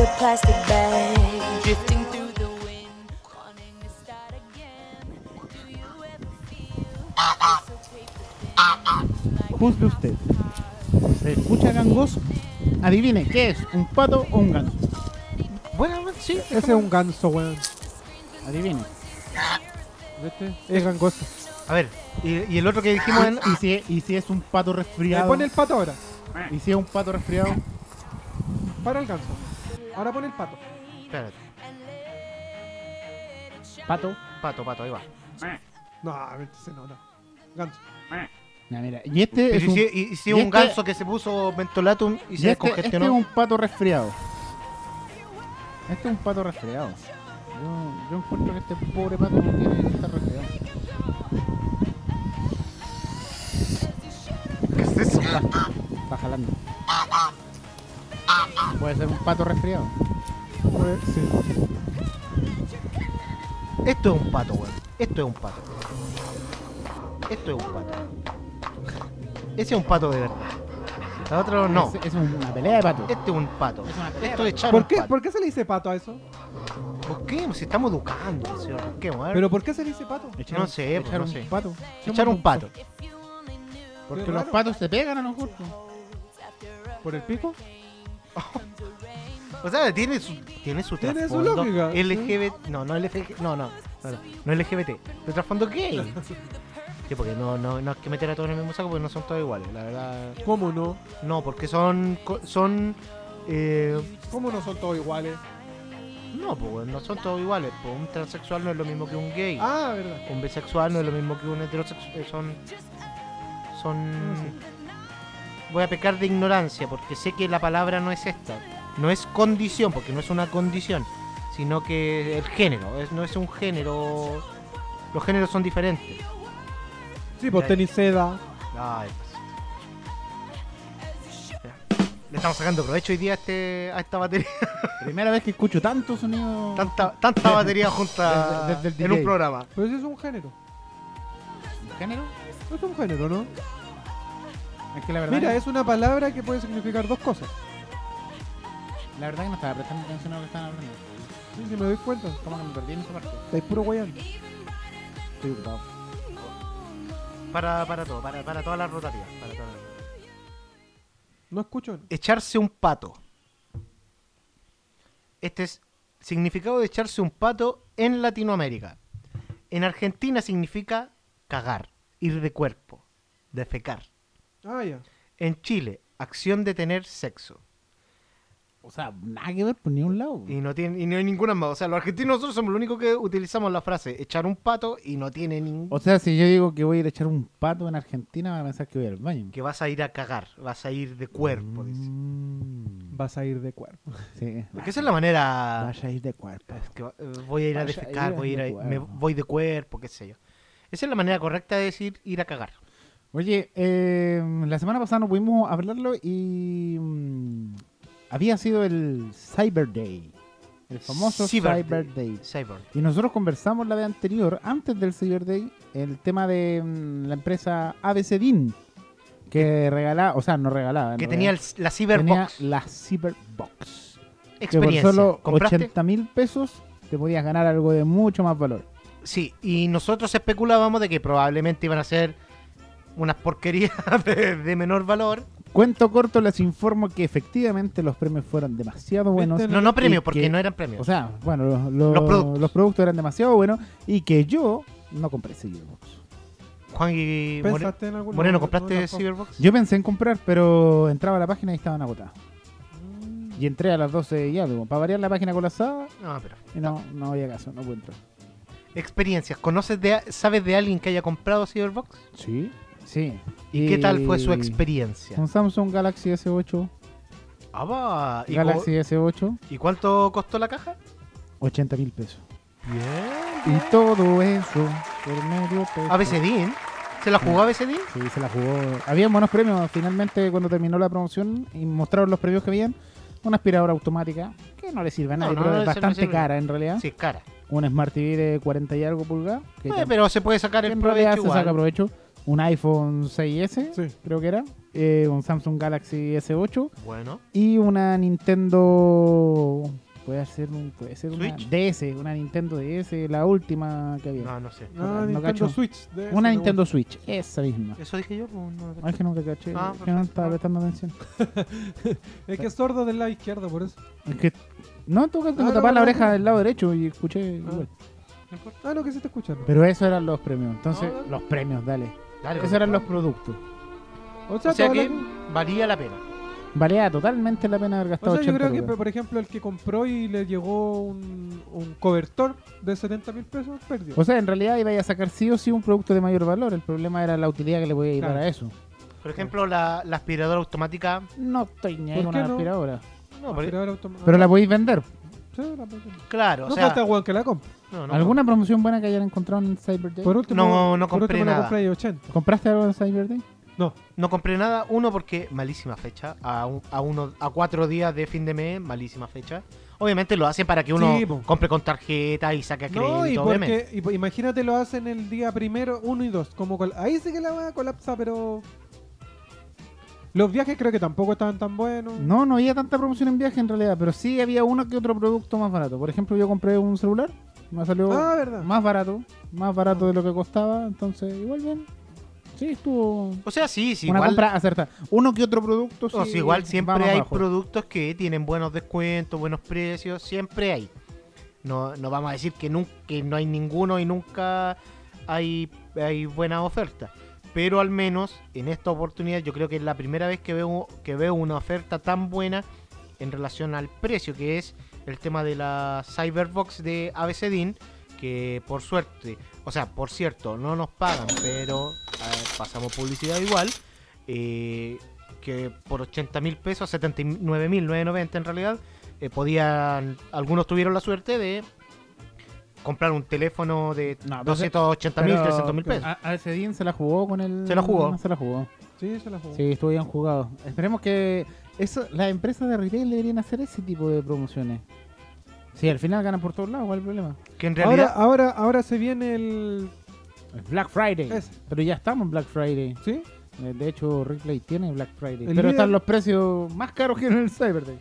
a plastic bag. Drifting through the wind start again. Usted. Se escucha gangoso adivine qué es un pato o un ganso bueno sí ese es un ganso weón. Adivine. ¿Viste? es gangoso. A ver y, el otro que dijimos ah, en... Y si es un pato resfriado. Le pone el pato ahora y si es un pato resfriado para el ganso. Ahora pone el pato. Espérate. Pato. Pato, pato, ahí va. No, se nota. Ganso. Ya, mira. Y este Pero es y un, si, y- y si y un este- ganso que se puso mentolatum y y se este, este es descongestionó. un pato resfriado. Este es un pato resfriado. Yo, yo encuentro que este pobre pato no tiene que estar resfriado. ¿Qué es eso? Está jalando. Puede ser un pato resfriado. Pues, sí. Esto es un pato, weón. Esto es un pato. Esto es un pato. Ese es un pato de verdad. El otro no. Es, es una pelea de patos. Este es un pato. Es una pelea Esto de echar ¿Por un qué, pato. ¿Por qué se le dice pato a eso? ¿Por qué? Si estamos educando, señor. ¿Por qué, weón? ¿Pero por qué se le dice pato? Echar No sé, pues, echar no un sé. pato. Echar un pato. Porque los patos se pegan a lo mejor. pues. ¿Por el pico? O sea, tiene su, tiene su Tiene su trasfondo lógica, sí. LGBT. No, no LGBT. No, no. No, no, no LGBT. El trasfondo gay. (laughs) Sí, porque no, no, no hay que meter a todos en el mismo saco porque no son todos iguales, la verdad. ¿Cómo no? No, porque son. co- son eh, ¿Cómo no son todos iguales? no, pues no son todos iguales. Pues un transexual no es lo mismo que un gay. Ah, verdad. Un bisexual no es lo mismo que un heterosexual. Son. Son. Voy a pecar de ignorancia porque sé que la palabra no es esta. No es condición, porque no es una condición, sino que el género. Es, no es un género. Los géneros son diferentes. Sí, pues tenis seda. Ay, pues. Le estamos sacando provecho hoy día a, este, a esta batería. (laughs) Primera vez que escucho tanto sonido. Tanta, tanta batería junta (laughs) Desde- desde el en un programa. Pero ese es un género. género. Es un género, ¿no? Es que la verdad, Mira, que- es una palabra que puede significar dos cosas. la verdad que no estaba prestando atención a lo que estaban hablando. Sí, si me doy cuenta. Como que me perdí en esa parte. Estáis puro guayando. Estoy ocupado. Para, para todo, para, para todas las rotativas. Para todas las- No escucho. Echarse un pato. Este es significado de echarse un pato en Latinoamérica. En Argentina significa cagar, ir de cuerpo, defecar. Ah, ya. En Chile, acción de tener sexo. O sea, nada que ver por ni un lado. Y no tiene y no hay ninguna más. O sea, los argentinos nosotros somos los únicos que utilizamos la frase echar un pato y no tiene ningún... O sea, si yo digo que voy a ir a echar un pato en Argentina, van a pensar que voy al baño. Que vas a ir a cagar, vas a ir de cuerpo, dice. Mm, Vas a ir de cuerpo. Sí. Porque esa es la manera... Vas a ir de cuerpo. Es que va- eh, voy a ir a defecar, ir voy a ir de a, me voy de cuerpo, qué sé yo. Esa es la manera correcta de decir ir a cagar. Oye, eh, la semana pasada no pudimos hablarlo y mm, había sido el Cyber Day. El famoso Cyber Cyber, Day. Cyber. Y nosotros conversamos la vez anterior, antes del Cyber Day, el tema de mm, la empresa ABCDIN, que regalaba, o sea, no regalaba. Que en tenía el- la tenía Cyberbox. la Cyberbox. Que por Experiencia. solo ¿Compraste? 80 mil pesos te podías ganar algo de mucho más valor. Sí, y nosotros especulábamos de que probablemente iban a ser unas porquerías (laughs) de, de menor valor. Cuento corto, les informo que efectivamente los premios fueron demasiado buenos. Viste, No, no premios, porque que- no eran premios. O sea, bueno, los, los- Los productos. los productos eran demasiado buenos y que yo no compré Cyberbox. Juan y More- ¿Pensaste en algún Moreno, no, ¿compraste no, no, no. Cyberbox? Yo pensé en comprar, pero entraba a la página y estaban agotadas. Mm. Y entré a las 12 y algo. Para variar la página colapsada No, pero. y no, no había caso, no puedo entrar. Experiencias. ¿Conoces de, sabes de alguien que haya comprado Cyberbox? Sí, sí. ¿Y qué tal fue su experiencia? Un Samsung Galaxy S8. Ah, va. ¿Y, Galaxy S8, cu- ¿Y cuánto costó la caja? 80 mil pesos. Bien. Y todo eso por medio peso. ABCDIN. ¿Se la jugó ABCDIN? Sí, se la jugó. Había buenos premios. Finalmente, cuando terminó la promoción y mostraron los premios que habían, una aspiradora automática que no le sirve a No, nadie, no, pero no es bastante sirve. cara en realidad. Sí, cara. Un Smart TV de 40 y algo pulgadas. Eh, pero se puede sacar el provecho se saca provecho. Un iPhone 6S, Sí. creo que era. eh, un Samsung Galaxy S8 Bueno. y una Nintendo puede ser, un, puede ser una ¿Switch? DS, una Nintendo DS, la última que había. No, no sé. Ah, no Nintendo cacho. Switch. una Nintendo Switch, esa misma. Eso dije yo, no, Ay, que nunca caché, Ah, que no estaba prestando atención. (laughs) Es que es sordo del lado izquierdo, por eso. Es que, no, tengo que Ah, no, tapar la no, oreja no. del lado derecho y escuché igual. No importa. Ah, no, que se te escucha. ¿no? Pero esos eran los premios, entonces, No, los premios, dale. Dale, Esos eran los productos. O sea, O que la- valía la pena. Valía totalmente la pena haber O gastado sea, yo 80 creo que, por ejemplo, el que compró y le llegó un, un cobertor de 70 mil pesos, perdió. O sea, en realidad iba a sacar sí o sí un producto de mayor valor. El problema era la utilidad que le podía ir Claro. dar a eso. Por ejemplo, la, la aspiradora automática. No estoy ni ahí ¿Por con una no? aspiradora. No, por- Aspiradora automática. Pero la podéis vender. Sí, la claro, o No sea. falta weón que la compre. no, no, ¿Alguna promoción buena que hayan encontrado en Cyber Day? Por último, No, no por compré último la nada. compré de 80. ¿Compraste algo en Cyber Day? No, No compré nada, uno porque malísima fecha, a, un- a, uno, a cuatro días de fin de mes, malísima fecha. Obviamente lo hacen para que uno Sí, compre con tarjeta y saque crédito, no y porque imagínate lo hacen el día primero, uno y dos. Como ahí sí que la va a colapsar, pero. Los viajes creo que tampoco estaban tan buenos. No, no había tanta promoción en viaje en realidad, pero sí había uno que otro producto más barato. Por ejemplo, yo compré un celular, me salió Ah, verdad. más barato, más barato de lo que costaba, entonces igual bien. Sí, estuvo O sea, sí, sí, una igual, compra acertada. Uno que otro producto sí o sea, igual siempre hay bajo. productos que tienen buenos descuentos, buenos precios, siempre hay. No, no vamos a decir que, nunca, que no hay ninguno y nunca hay, hay buena oferta. Pero al menos en esta oportunidad yo creo que es la primera vez que veo, que veo una oferta tan buena en relación al precio, que es el tema de la Cyberbox de ABCDIN, que por suerte, o sea, por cierto, no nos pagan, pero pasamos publicidad igual, eh, que por 80 mil pesos, 79 mil 990 en realidad, eh, podían, algunos tuvieron la suerte de comprar un teléfono de No, pero 280 mil, Pero 300 mil pesos. A, a ese día se la jugó con el. Se la jugó. Se la jugó. Sí, se la jugó. Sí, estuvo bien jugado. Esperemos que eso, las empresas de retail deberían hacer ese tipo de promociones. Sí, al final ganan por todos lados, ¿cuál es el problema? Que en Ahora, realidad, ahora, ahora se viene el. El Black Friday. Ese. Pero ya estamos en Black Friday. ¿Sí? Eh, De hecho, Replay tiene Black Friday. El pero están los precios más caros que en el Cyber Day.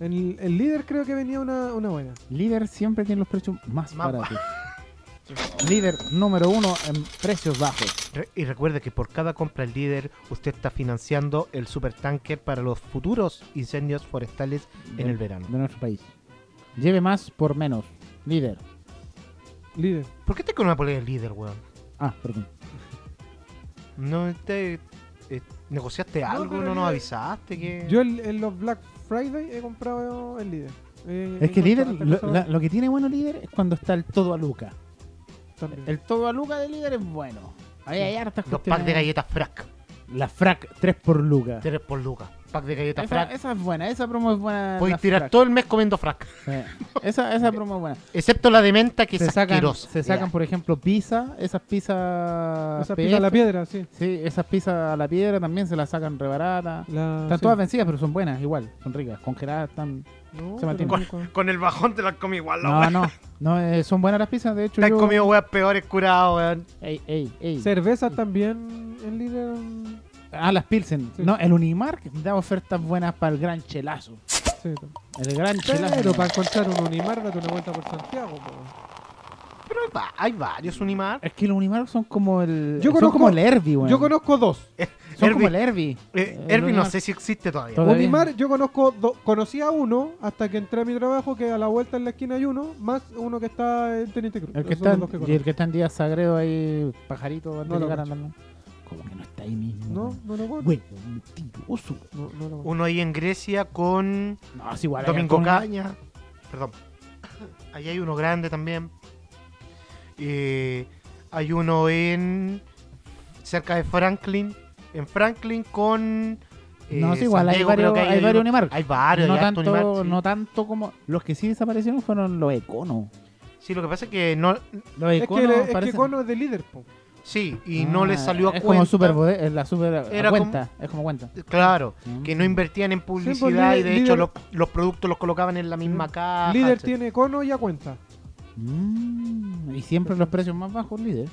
El, el líder creo que venía una, una buena. Líder siempre tiene los precios más, Más baratos. (laughs) Líder número uno en precios bajos. Re- Y recuerde que por cada compra el líder, usted está financiando el supertanker para los futuros incendios forestales en de- el verano. De nuestro país. Lleve más por menos. Líder. Líder. ¿Por qué te con una polea del líder, weón? Ah, perdón. ¿No te eh, negociaste algo? pero ¿No, nos avisaste? que Yo en, en los Black Friday he comprado el líder. Eh, Es que líder, lo, la- lo que tiene bueno líder es cuando está el todo a Luca. también. El todo a Luca de líder es bueno. Ahí hay hartas Los packs de galletas frac. La frac 3 por Luca. 3 por lucas. Pack de galletas Esa, frac. esa es buena, esa promo es buena. La tirar frac. todo el mes comiendo frac. Sí. Esa, esa promo es buena. Excepto la de menta que Se es sacan, asquerosa. se sacan Ya. por ejemplo, pizza. Esas pizzas. Esa PF. pizza a la piedra, sí. Sí, esas pizzas a la piedra también se las sacan rebaratas. La, Están sí. todas vencidas, pero son buenas, igual. Son ricas. Congeladas están. No, se nunca- Con el bajón te las comí igual, la No, no. No, eh, son buenas las pizzas. De hecho, Te has yo. comido weas peores curados, weón. Ey, ey, ey. Cerveza también en líder. Ah, las Pilsen. Sí. No, el Unimark da ofertas buenas para el gran chelazo. Sí, El gran chelazo. pero para encontrar un Unimar, date una vuelta por Santiago. po. Pero hay, va- hay varios Unimar. Es que los Unimark son como el. Yo son conozco- como el Herbie, weón. Yo conozco dos. (laughs) Son Herbie- como el Herbie. Eh, El Herbie no Unimark. sé si existe todavía. Todavía. Unimar, yo conozco, do- conocí a uno hasta que entré a mi trabajo, que a la vuelta en la esquina hay uno, más uno que está en Teniente Cruz. El que está, que y el que está en Díaz Sagredo ahí, pajarito, antes No Como que no está ahí mismo. No, no lo conozco. Mentiroso. No, no lo. Uno ahí en Grecia con No, es igual. hay Domingo. Caña. Perdón. Ahí hay uno grande también. Eh, hay uno en. cerca de Franklin. En Franklin con. eh, No, es igual, San hay Diego, creo varios, que hay uno- varios. Hay varios, no, hay harto tanto, sí. no tanto como. Los que sí desaparecieron fueron los Econo. Sí, lo que pasa es que no. Los Es que, Econo es que parecen- Cono es de líder, po. Sí, y no les Ah, salió a es cuenta. como super la super Era cuenta. Es como cuenta. Claro, Mm. que no invertían en pues, publicidad y de líder- hecho los, los productos los colocaban en la misma caja. líder etcétera. tiene Cono y a cuenta. Mm, y siempre los precios más bajos, líder.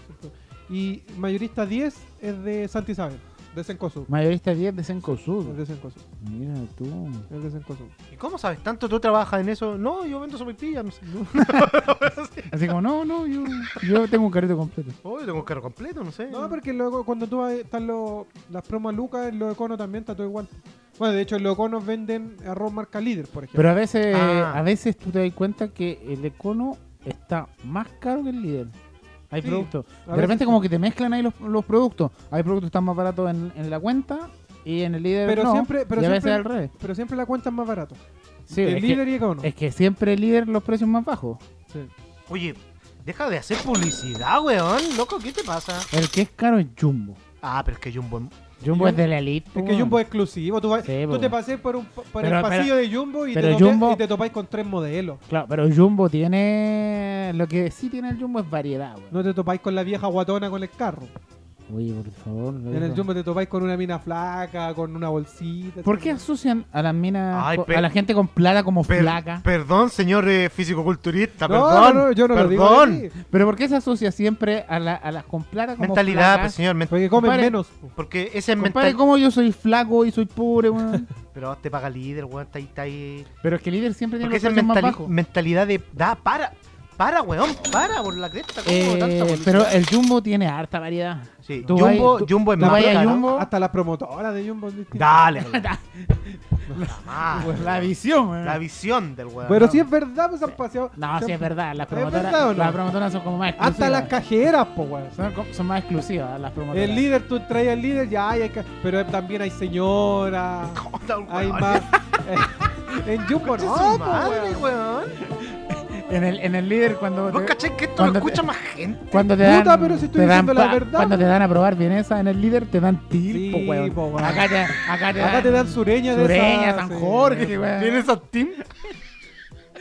Y mayorista 10 es de Santa Isabel. De Cencosud. Mayorista 10 de Senko El de Cencosud. Mira tú. El de Cencosud. ¿Y cómo sabes tanto? ¿Tú trabajas en eso? No, yo vendo sopaipillas, no sé. (laughs) Así como, no, no, yo, yo tengo un carrito completo. Oh, yo tengo un carro completo, no sé. No, porque luego cuando tú vas, están los, las promos Lucas, en los Econos también está todo igual. Bueno, de hecho, en los Econos venden arroz marca líder, por ejemplo. Pero a veces, Ah. a veces tú te das cuenta que el econo está más caro que el líder. Hay Sí, productos. De repente como que te mezclan ahí los, los productos. Hay productos que están más baratos en, en la cuenta y en el líder Pero no. siempre- pero y a veces siempre- al revés. Pero siempre la cuenta es más barato. Sí, el líder que, y Econo. es que siempre el líder los precios más bajos. Sí. Oye, deja de hacer publicidad, weón. Loco, ¿qué te pasa? El que es caro es Jumbo. Ah, pero es que Jumbo... Jumbo es de la elite. Es que. Jumbo es exclusivo. Tú, vas- Sí, tú po. te pasé por, un, por Pero- el pasillo de Jumbo y te, pero topé- Jumbo- y te topáis con tres modelos. Claro, pero Jumbo tiene... Lo que sí tiene el Jumbo es variedad, weón. No te topáis con la vieja guatona con el carro. Oye, por favor. En el. Jumbo te topáis con una mina flaca, con una bolsita. ¿Por qué asocian a las minas, Ay, co- per- a la gente con plata como Per- flaca? Perdón, señor eh, físico-culturista, No, perdón. no, no, yo no lo digo perdón. de ti. ¿Pero por qué se asocia siempre a, la- a las con plata como Mentalidad, flacas? pues, señor. men- Porque comen Compadre, menos. po. Porque ese es Compadre, mental... como yo soy flaco y soy pobre, weón? (laughs) Pero te paga líder, weón. Está ahí, está ahí... Pero es que el líder siempre tiene Porque los esa es precios más mentali- bajos. mentalidad de... Da, para. Para, weón. Para por la cresta. ¿Cómo Eh, tanta pero el Jumbo tiene harta variedad. Sí, tú Jumbo, Jumbo es más. Jumbo- Hasta las promotoras de Jumbo. Dale. (laughs) Pues la weón. visión, weón. La visión del weón. Pero ¿no? si es verdad, pues han paseado. No, sí es verdad. Las ¿Es promotoras, verdad o no? las promotoras son como más Hasta exclusivas. las cajeras, po, weón. son, más exclusivas las promotoras. El líder, tú traes el líder, ya hay, pero también hay señoras, (laughs) hay más. (laughs) en Jumbo no, po, madre, weón. weón. En el, en el líder cuando ¿Vos te, cachai que esto cuando lo te- escucha más gente? cuando te dan, Puta, pero si estoy te dan diciendo la verdad, cuando te dan a probar vienesa en el líder te dan Sí, tilpo, weón. po, weón. Acá te, acá te Acá dan te dan sureña de Sureña, esa, San sí. Jorge, weón. ¿Tienes a Tim?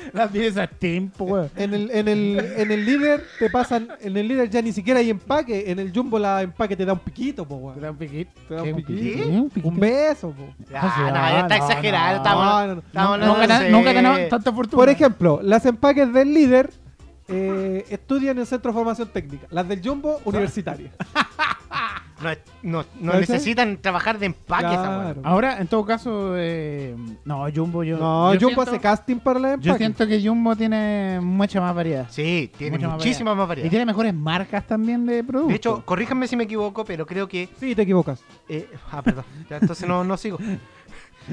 (laughs) Las vienesas tilpo, weón. En el, en, el, en el líder te pasan, en el líder ya ni siquiera hay empaque, en el jumbo la empaque te da un piquito, po, Te weón. dan un piquito. Te da un piquito. ¿Qué? ¿Un piquito? Un beso, po. Ah, sí, no, está no, exagerado. no. Estamos, No, no, estamos Nunca, te- te dan tanta fortuna. Por ejemplo, las empaques del líder eh, estudian en el Centro de Formación Técnica. Las del jumbo, universitarias. (laughs) No, no, necesitan trabajar de empaque esa Claro. Ahora, en todo caso, eh, no, Jumbo yo. No, yo Jumbo siento- hace casting para las Yo siento que Jumbo tiene mucha más variedad. Sí, tiene Mucha más muchísimas más Y tiene mejores marcas también de productos. De hecho, corríjanme si me equivoco, pero creo que Sí, te equivocas. Eh, ah, perdón. (laughs) Ya, entonces no, no sigo. (laughs)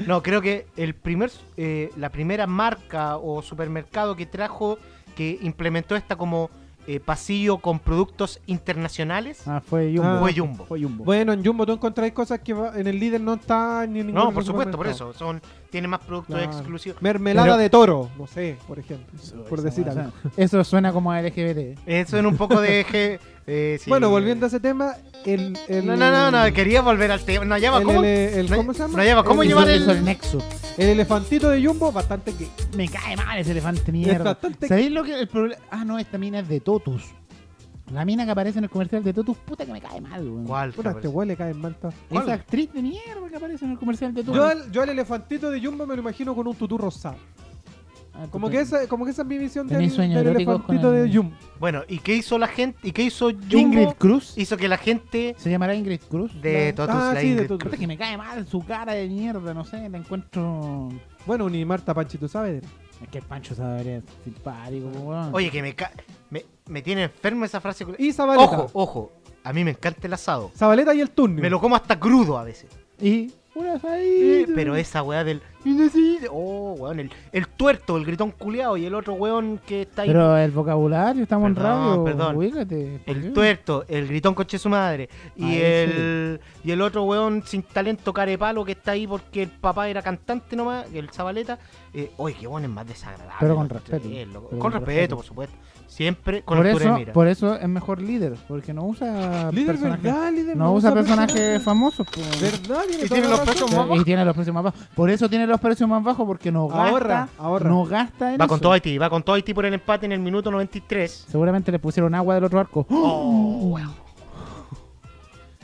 No, creo que el primer, eh, la primera marca o supermercado que trajo, que implementó esta como eh, pasillo con productos internacionales, ah, fue Jumbo. Ah. fue Jumbo. Fue Jumbo. Bueno, en Jumbo tú encontrás cosas que va- en el líder no están ni en ningún No, por supuesto, por eso. Son, tiene más productos Claro. exclusivos. Mermelada Pero- de toro, no sé, por ejemplo. por Eso, decir o sea, algo. Eso suena como a LGBT. Eso en un poco de... G- eh, sí. Bueno, volviendo a ese tema, el. el No, no, no, no, quería volver al tema. No, ya va, el, ¿cómo? el- el- no, ¿Cómo se llama? no lleva, ¿cómo El- llevar es el...? nexo. El elefantito de Jumbo, bastante gay. Me cae mal ese elefante mierda. bastante- ¿Sabéis lo que el problema? Ah, no, esta mina es de Totus. La mina que aparece en el comercial de Totus, puta que me cae mal, weón. ¿Cuál? Puta, este huele cae en manta. ¿Cuál? Esa actriz de mierda que aparece en el comercial de Totus. Yo al, yo al elefantito de Jumbo me lo imagino con un tutú rosado. Ah, tú Como que esa, como que esa es mi visión del, Tenés sueños del eróticos elefantito con el- de Jumbo. Bueno, ¿y qué hizo la gente? ¿Y qué hizo Jumbo? Ingrid Cruz. Hizo que la gente ¿Se llamará Ingrid Cruz? de Totus, ah, la sí, de Ingrid Totus. Puta que me cae mal su cara de mierda, no sé, la encuentro... Bueno, ni Marta Panchito Saavedra. Es que Pancho Saavedra es simpático, weón. Oye, que me, ca- me, me tiene enfermo esa frase. Y Zabaleta. Ojo, ojo. A mí me encanta el asado. Zabaleta y el turno. Me lo como hasta crudo a veces. Y ahí... Eh, Pero esa weá del. Oh, weón. El, el tuerto, el gritón culeado y el otro weón que está ahí. Pero el vocabulario, estamos Perdón, en radio, perdón. ubícate. ¿por el qué? tuerto, el gritón coche su madre. Y Ah, el. Y el otro weón sin talento carepalo que está ahí porque el papá era cantante nomás, el Zabaleta. Eh, oye, qué weón es más desagradable. Pero con no respeto, pero Con con respeto, respeto. por supuesto. Siempre con Por altura de eso, mira. por eso es mejor líder, porque no usa Líder. Líder no usa personajes personajes. famosos. pues. ¿Verdad? Tiene Y tiene los precios más bajos. y tiene los precios más bajos. Por eso tiene los precios más bajos, porque no gasta, Ahorra, no gasta en Va eso. con todo Haití, va con todo Haití por el empate en el minuto 93. Seguramente le pusieron agua del otro arco. Oh, weón.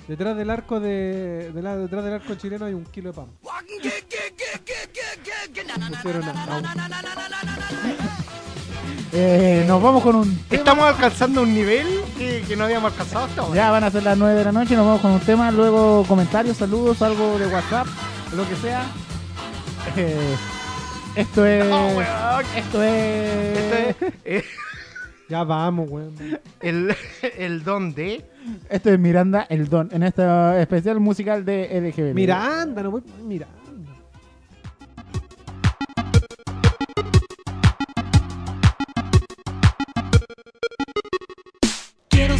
Detrás del arco de, de la- detrás del arco chileno hay un kilo de pan. Pusieron a- a- Eh, nos vamos con un tema. Estamos alcanzando un nivel que, que no habíamos alcanzado hasta ahora. Ya van a ser las 9 de la noche, nos vamos con un tema, luego comentarios, saludos, algo de WhatsApp, lo que sea. Eh, esto es. Oh, weón. esto es. Este es eh, Ya vamos, weón. el, el don de. Esto es Miranda el Don, en este especial musical de LGBT. Miranda, no voy Miranda.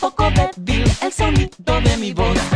poco débil el sonido de mi voz.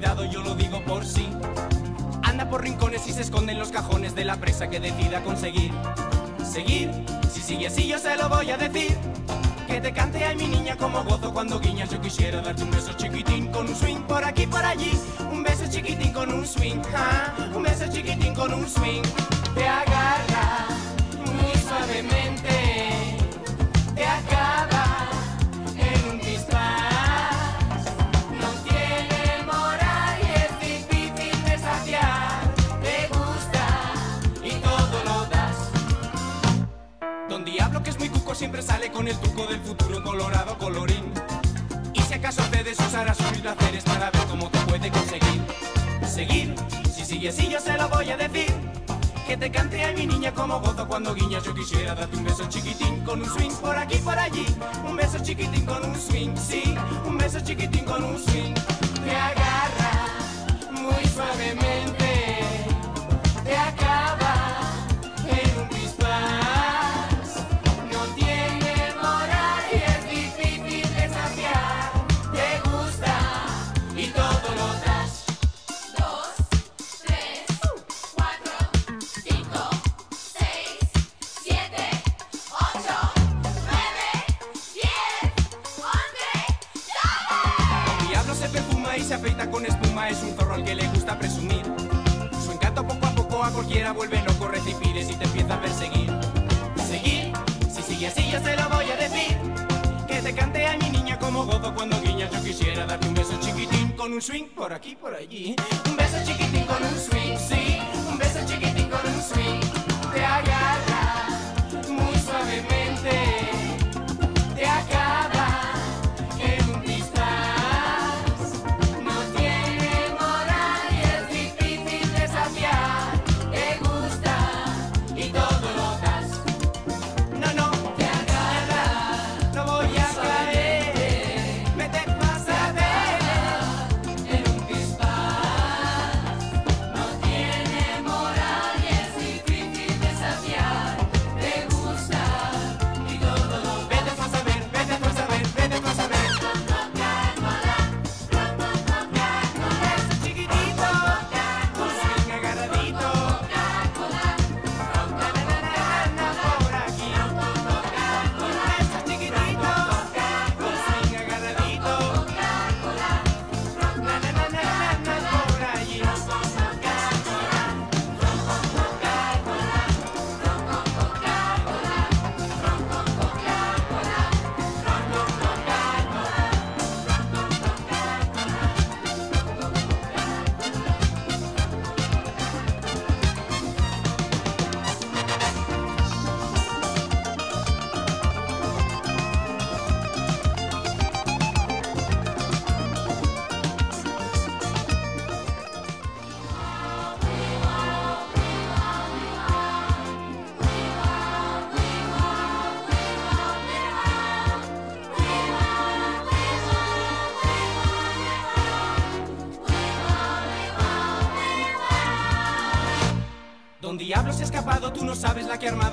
Cuidado, yo lo digo por sí. Anda por rincones y se esconde en los cajones de la presa que decida conseguir. Seguir, si sigue así yo se lo voy a decir. Que te cante ay mi niña como gozo cuando guiñas. Yo quisiera darte un beso chiquitín con un swing por aquí por allí. Un beso chiquitín con un swing, un beso chiquitín con un swing. Te agarra muy suavemente, siempre sale con el truco del futuro colorado colorín. Y si acaso puedes usar a sus placeres para ver cómo te puede conseguir. Seguir, si sigue así yo se lo voy a decir. Que te cante a mi niña como gozo cuando guiñas. Yo quisiera darte un beso chiquitín con un swing por aquí por allí. Un beso chiquitín con un swing, sí. Un beso chiquitín con un swing. Te agarra muy suavemente.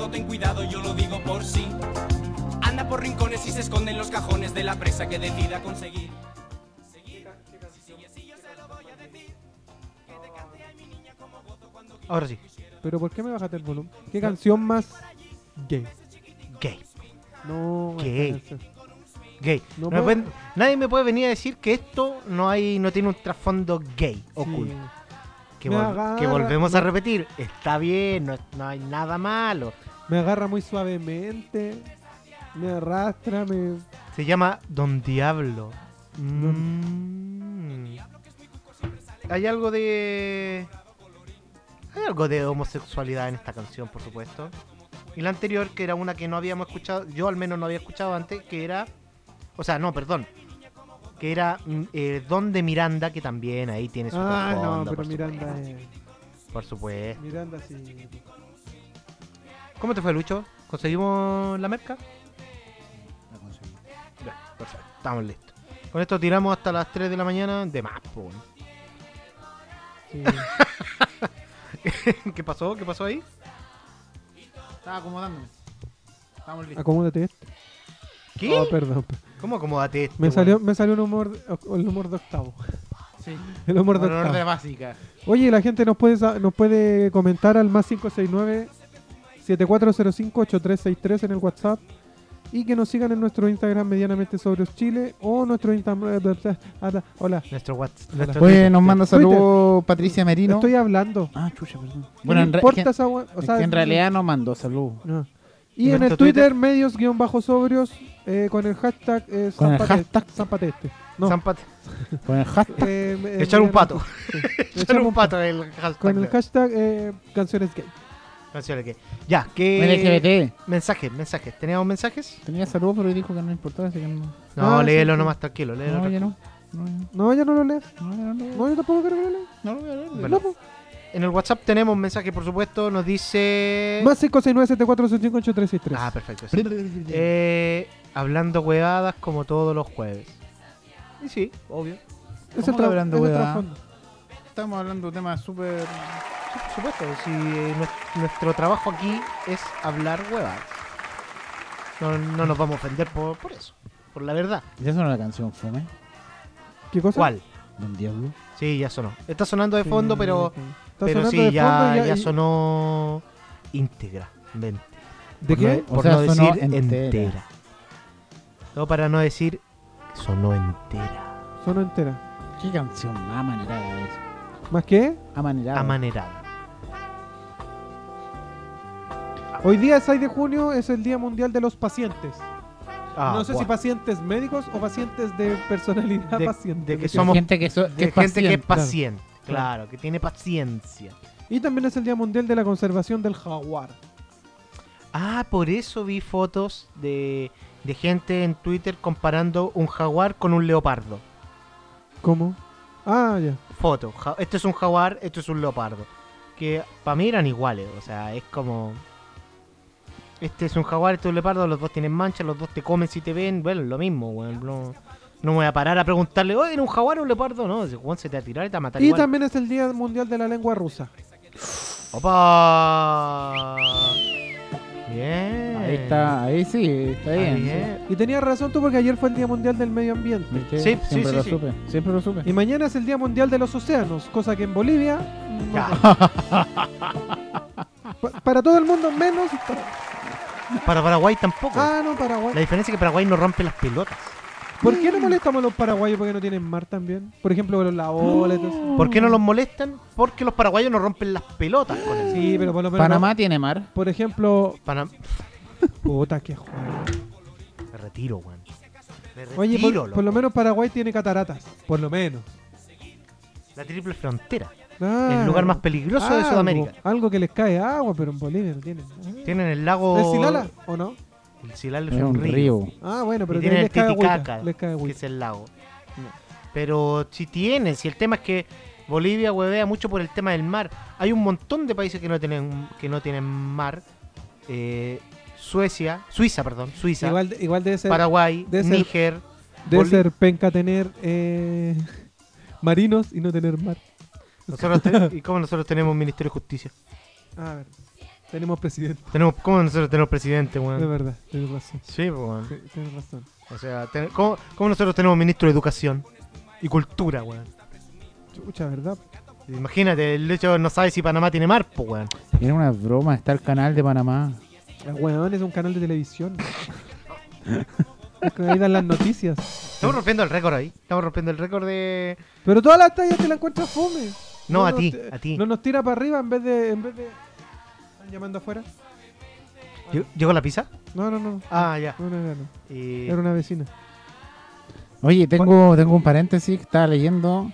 Ten cuidado, yo lo digo por sí. Anda por rincones y se esconde en los cajones de la presa que decida conseguir. Seguir, si sigue así yo se lo voy a decir. Que te cante a mi niña como gozo cuando Ahora sí, Pero ¿por qué me bajaste el volumen? ¿Qué canción más gay? gay. No, Gay. Gay. No No pueden- nadie me puede venir a decir que esto no hay no tiene un trasfondo gay Sí. oculto. Que, vol- agarra- que volvemos a repetir. Está bien, no, no hay nada malo. Me agarra muy suavemente, me arrastra, me... Se llama Don Diablo. Mm. Hay algo de. Hay algo de homosexualidad en esta canción, por supuesto. Y la anterior, que era una que no habíamos escuchado, yo al menos no había escuchado antes, que era. O sea, no, perdón. Que era mm, eh, Don de Miranda, que también ahí tiene su Ah, no, pero por Miranda supuesto. es... Por supuesto. Miranda sí... ¿Cómo te fue, Lucho? ¿Conseguimos la merca? La conseguí. Ya, perfecto. Estamos listos. Con esto tiramos hasta las 3 de la mañana de más, po, sí. (laughs) ¿Qué pasó? ¿Qué pasó ahí? Estaba acomodándome. Estamos listos. Acomódate este. ¿Qué? Oh, perdón. ¿Cómo acomodate esto? Me weón? salió, me salió un humor, el humor de octavo. Sí. El humor de octavo. de básica. Oye, la gente nos puede, nos puede comentar al más 569 7405 8363 en el WhatsApp y que nos sigan en nuestro Instagram medianamente sobrios Chile o nuestro Instagram (laughs) hola Nuestro WhatsApp. Hola. nuestro Oye, nos manda saludos Patricia Merino. estoy hablando Ah, chucha, perdón. bueno en, re- importa esa o sea, en realidad no mandó saludos. no. ¿Y en el Twitter, Twitter? medios guion bajo sobrios eh, con el hashtag eh, Con el Zampate- hashtag. Zampateste no San Pat- Con el hashtag. eh, Echar un pato. (laughs) sí, Echar un un pato el hashtag. con el hashtag eh, canciones gay Canciones que- Ya, que. LGBT. Mensajes, mensajes. ¿Teníamos mensajes? Tenía saludos, pero dijo que no importaba, así que no. No, Ah, léelo sí, sí. nomás tranquilo. Léelo No, ya tranquilo. no. No, ya no ya no lo lees no, ya no, no, no yo tampoco quiero que lo leas no lo voy a leer. Bueno. no. En el WhatsApp tenemos un mensaje, por supuesto. Nos dice. Más 569 7465 8363 Ah, perfecto. sí. Eh, hablando huevadas como todos los jueves. Y sí, obvio. Es ¿Cómo el hablando es el huevada? trasfondo. Estamos hablando de temas súper. Sí, por supuesto. Si eh, nues- nuestro trabajo aquí es hablar huevadas. No, no nos vamos a ofender por, por eso. Por la verdad. ¿Ya sonó la canción Fome? ¿Qué cosa? ¿Cuál? Don Diablo. Sí, ya sonó. Está sonando de Sí, fondo, pero, pero sí, de ya, ya sonó íntegramente. ¿De Por qué? no- O por sea, no sonó decir entera. entera. No, para no decir sonó entera. Sonó entera. ¿Qué canción más amanerada es? ¿Más qué? Amanerada. Amanerada. Hoy día, 6 de junio, es el Día Mundial de los Pacientes. Ah, no sé si pacientes médicos o pacientes de personalidad De- paciente. de que somos- gente que, so- que De es gente que es paciente. paciente. Claro. Claro, que tiene paciencia. Y también es el Día Mundial de la Conservación del Jaguar. Ah, por eso vi fotos de, de gente en Twitter comparando un jaguar con un leopardo. ¿Cómo? Ah, ya. Foto. ja- esto es un jaguar, esto es un leopardo. Que para mí eran iguales. O sea, es como... Este es un jaguar, este es un leopardo, los dos tienen manchas, los dos te comen si te ven. Bueno, lo mismo, weón. No, no me voy a parar a preguntarle, oye, ¿era un jaguar o un leopardo? No, ese se te va a tirar y te va a matar Y igual. también es el Día Mundial de la Lengua Rusa. ¡Opa! Bien. Ahí está, ahí sí, está bien. bien. Y tenías razón tú porque ayer fue el Día Mundial del Medio Ambiente. ¿Viste? Sí, sí, siempre sí, lo sí. supe, siempre lo supe. Y mañana es el Día Mundial de los Océanos, cosa que en Bolivia... no-. Pa- para todo el mundo menos... para- Para Paraguay tampoco. Ah, no, Paraguay. La diferencia es que Paraguay no rompe las pelotas. ¿Por qué no molestamos a los paraguayos porque no tienen mar también? Por ejemplo, con la ola y todo eso. ¿Por qué no los molestan? Porque los paraguayos no rompen las pelotas con eso. Sí, pero por lo menos... Panamá tiene mar. Por ejemplo... Panam- Puta, qué juego. Me retiro, weón. Me retiro, Oye, por, loco. por lo menos Paraguay tiene cataratas. Por lo menos. La triple frontera. Ah, el lugar más peligroso de Sudamérica. Algo que les cae agua, pero en Bolivia no tienen. Tienen el lago... ¿El Silala o no? El Silala es Es un, río. río. Ah, bueno, pero y tienen el les cae agüita. Titicaca, que es el lago. Pero si tienen, si el tema es que Bolivia huevea mucho por el tema del mar. Hay un montón de países que no tienen, que no tienen mar. Eh, Suecia, Suiza, perdón, Suiza, Igual, de- igual debe ser, Paraguay, debe ser- Níger. debe ser penca tener eh, marinos y no tener mar. Nosotros te- (laughs) ¿Y cómo nosotros tenemos Ministerio de Justicia? A ver, tenemos presidente. Tenemos, ¿Cómo nosotros tenemos presidente, Es weón? verdad, tienes razón. Sí, pues, weón. Sí, tienes razón. O sea, ten- ¿cómo, cómo nosotros tenemos ministro de Educación y Cultura, weón? Chucha, ¿verdad? Imagínate, el hecho no sabe si Panamá tiene mar, pues, weón. Era una broma, está el canal de Panamá. El weón es un canal de televisión. Es que ahí dan las noticias. Estamos rompiendo el récord ahí. Estamos rompiendo el récord de. Pero todas las tallas te las encuentras fome. No, a nos ti, ti- a ti. No nos tira para arriba en vez de. En vez de... ¿Están llamando afuera? ¿Llegó- ¿Llegó la pizza? No, no, no. Ah, ya. No, no, no, no. Y- Era una vecina. Oye, tengo, tengo un paréntesis que estaba leyendo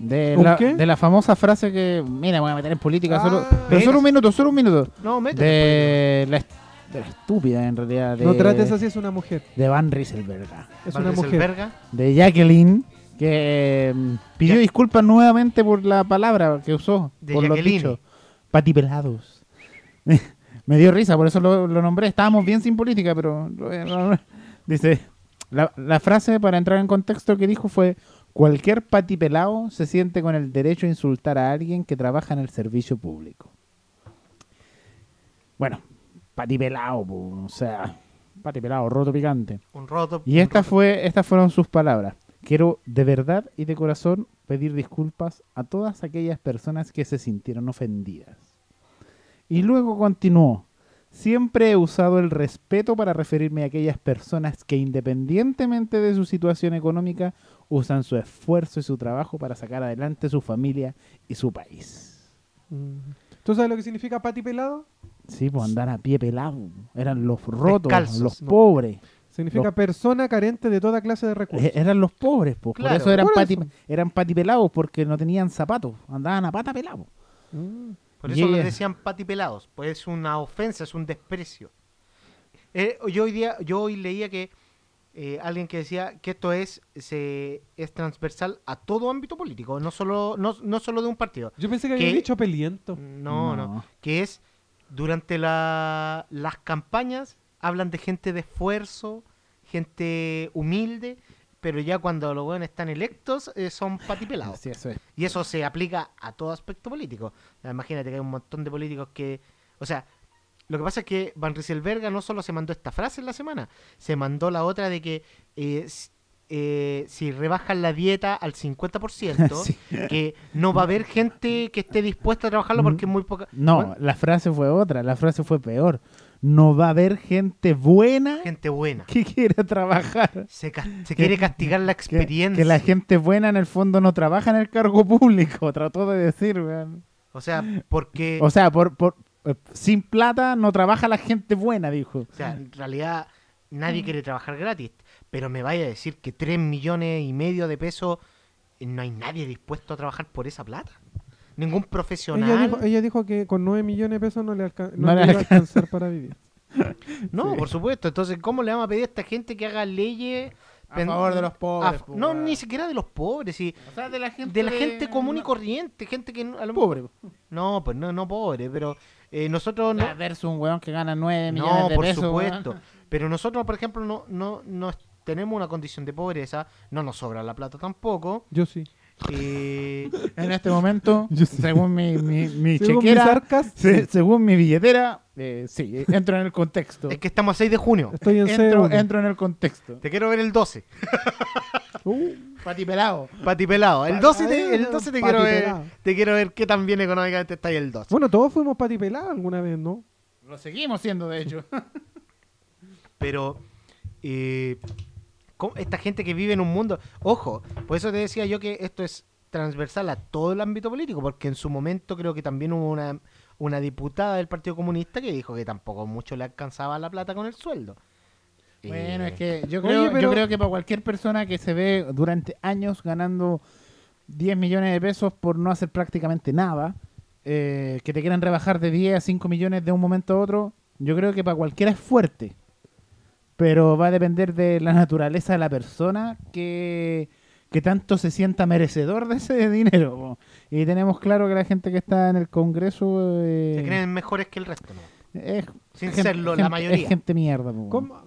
de ¿Un la, qué? de la famosa frase que, mira, voy a meter en política, solo, Ah. pero solo un minuto, solo un minuto. No, métete. De la, est- de la estúpida, en realidad, de, No trates así, es una mujer. de Van Rieselberga. Es Van una mujer. De Jacqueline, que mm, pidió Ya- disculpas nuevamente por la palabra que usó, De por los Jacqueline. dichos. Patipelados. (laughs) Me dio risa, por eso lo, lo nombré. Estábamos bien sin política, pero... (laughs) Dice, la, la frase para entrar en contexto que dijo fue, cualquier patipelado se siente con el derecho a insultar a alguien que trabaja en el servicio público. Bueno, patipelado, po, o sea, patipelado, roto picante. Un roto. Y un esta roto. fue, estas fueron sus palabras. Quiero de verdad y de corazón pedir disculpas a todas aquellas personas que se sintieron ofendidas. Y luego continuó. Siempre he usado el respeto para referirme a aquellas personas que independientemente de su situación económica usan su esfuerzo y su trabajo para sacar adelante su familia y su país. Mm. ¿Tú sabes lo que significa pati pelado? Sí, pues andar a pie pelado. Eran los rotos, Descalzos, los no. pobres. Significa Los- persona carente de toda clase de recursos. E- Eran los pobres, pues. Claro, por eso eran, por pati, eso. eran patipelados, porque no tenían zapatos. Andaban a pata pelado. Mm. Por eso Yeah. les decían patipelados. Pues es una ofensa, es un desprecio. Eh, yo hoy día, yo hoy leía que eh, alguien que decía que esto es, se, es transversal a todo ámbito político, no solo, no, no solo de un partido. Yo pensé que ¿Qué? había dicho peliento. No, no. Que es durante la- las campañas hablan de gente de esfuerzo, gente humilde, pero ya cuando los buenos están electos eh, son patipelados. Sí, eso es. Y eso se aplica a todo aspecto político. Imagínate que hay un montón de políticos que... O sea, lo que pasa es que Van Rieselberga no solo se mandó esta frase en la semana, se mandó la otra de que eh, eh, si rebajan la dieta al 50%, (laughs) Sí. que no va a haber gente que esté dispuesta a trabajarlo porque es muy poca... No, Bueno, la frase fue otra. La frase fue peor. no va a haber gente buena Gente buena. que quiera trabajar. Se, se quiere castigar la experiencia. que la gente buena en el fondo no trabaja en el cargo público, (laughs) trató de decir, weón. O sea, porque... O sea, por, por, sin plata no trabaja la gente buena, dijo. O sea, en realidad nadie Mm. quiere trabajar gratis. Pero me vaya a decir que 3 millones y medio de pesos eh, no hay nadie dispuesto a trabajar por esa plata. Ningún profesional. Ella dijo, ella dijo que con 9 millones de pesos no le, alca- no No le le iba a alcanzar para vivir. (laughs) No, por supuesto. Entonces, ¿cómo le vamos a pedir a esta gente que haga leyes A favor de los pobres. a- po, no, ni siquiera de los pobres, sí. O sea, de la gente, De la gente común y corriente, gente que no- a lo pobre. No, pues no, no pobre, pero eh, nosotros no. No. Versus un weón que gana 9 millones No, de por pesos. supuesto. weón. Pero nosotros, por ejemplo, no, no, no tenemos una condición de pobreza, no nos sobra la plata tampoco. Yo sí. Eh, En este momento, (laughs) según mi, mi, mi Según mis chequera, arcas, se- según mi billetera, eh, sí, entro en el contexto. es que estamos a 6 de junio. estoy en entro, C1. entro en el contexto. Te quiero ver el 12. (laughs) Uh, pati pelado. Pati pelado. El 12 te, el 12 te quiero ver. Te quiero ver qué tan bien económicamente está ahí el 12. Bueno, todos fuimos patipelados alguna vez, ¿no? Lo seguimos siendo, de hecho. Pero eh, ¿cómo- esta gente que vive en un mundo, ojo, por eso te decía yo que esto es transversal a todo el ámbito político, porque en su momento creo que también hubo una, una diputada del Partido Comunista que dijo que tampoco mucho le alcanzaba la plata con el sueldo. Bueno, Eh, es que yo Oye, creo, yo creo que para cualquier persona que se ve durante años ganando 10 millones de pesos por no hacer prácticamente nada, eh, que te quieran rebajar de 10 a 5 millones de un momento a otro, yo creo que para cualquiera es fuerte. Pero va a depender de la naturaleza de la persona que, que tanto se sienta merecedor de ese (laughs) dinero. po. Y tenemos claro que la gente que está en el Congreso eh, se creen mejores que el resto, ¿no? es, Sin gente- serlo, la gente- mayoría. es gente mierda. po. ¿Cómo?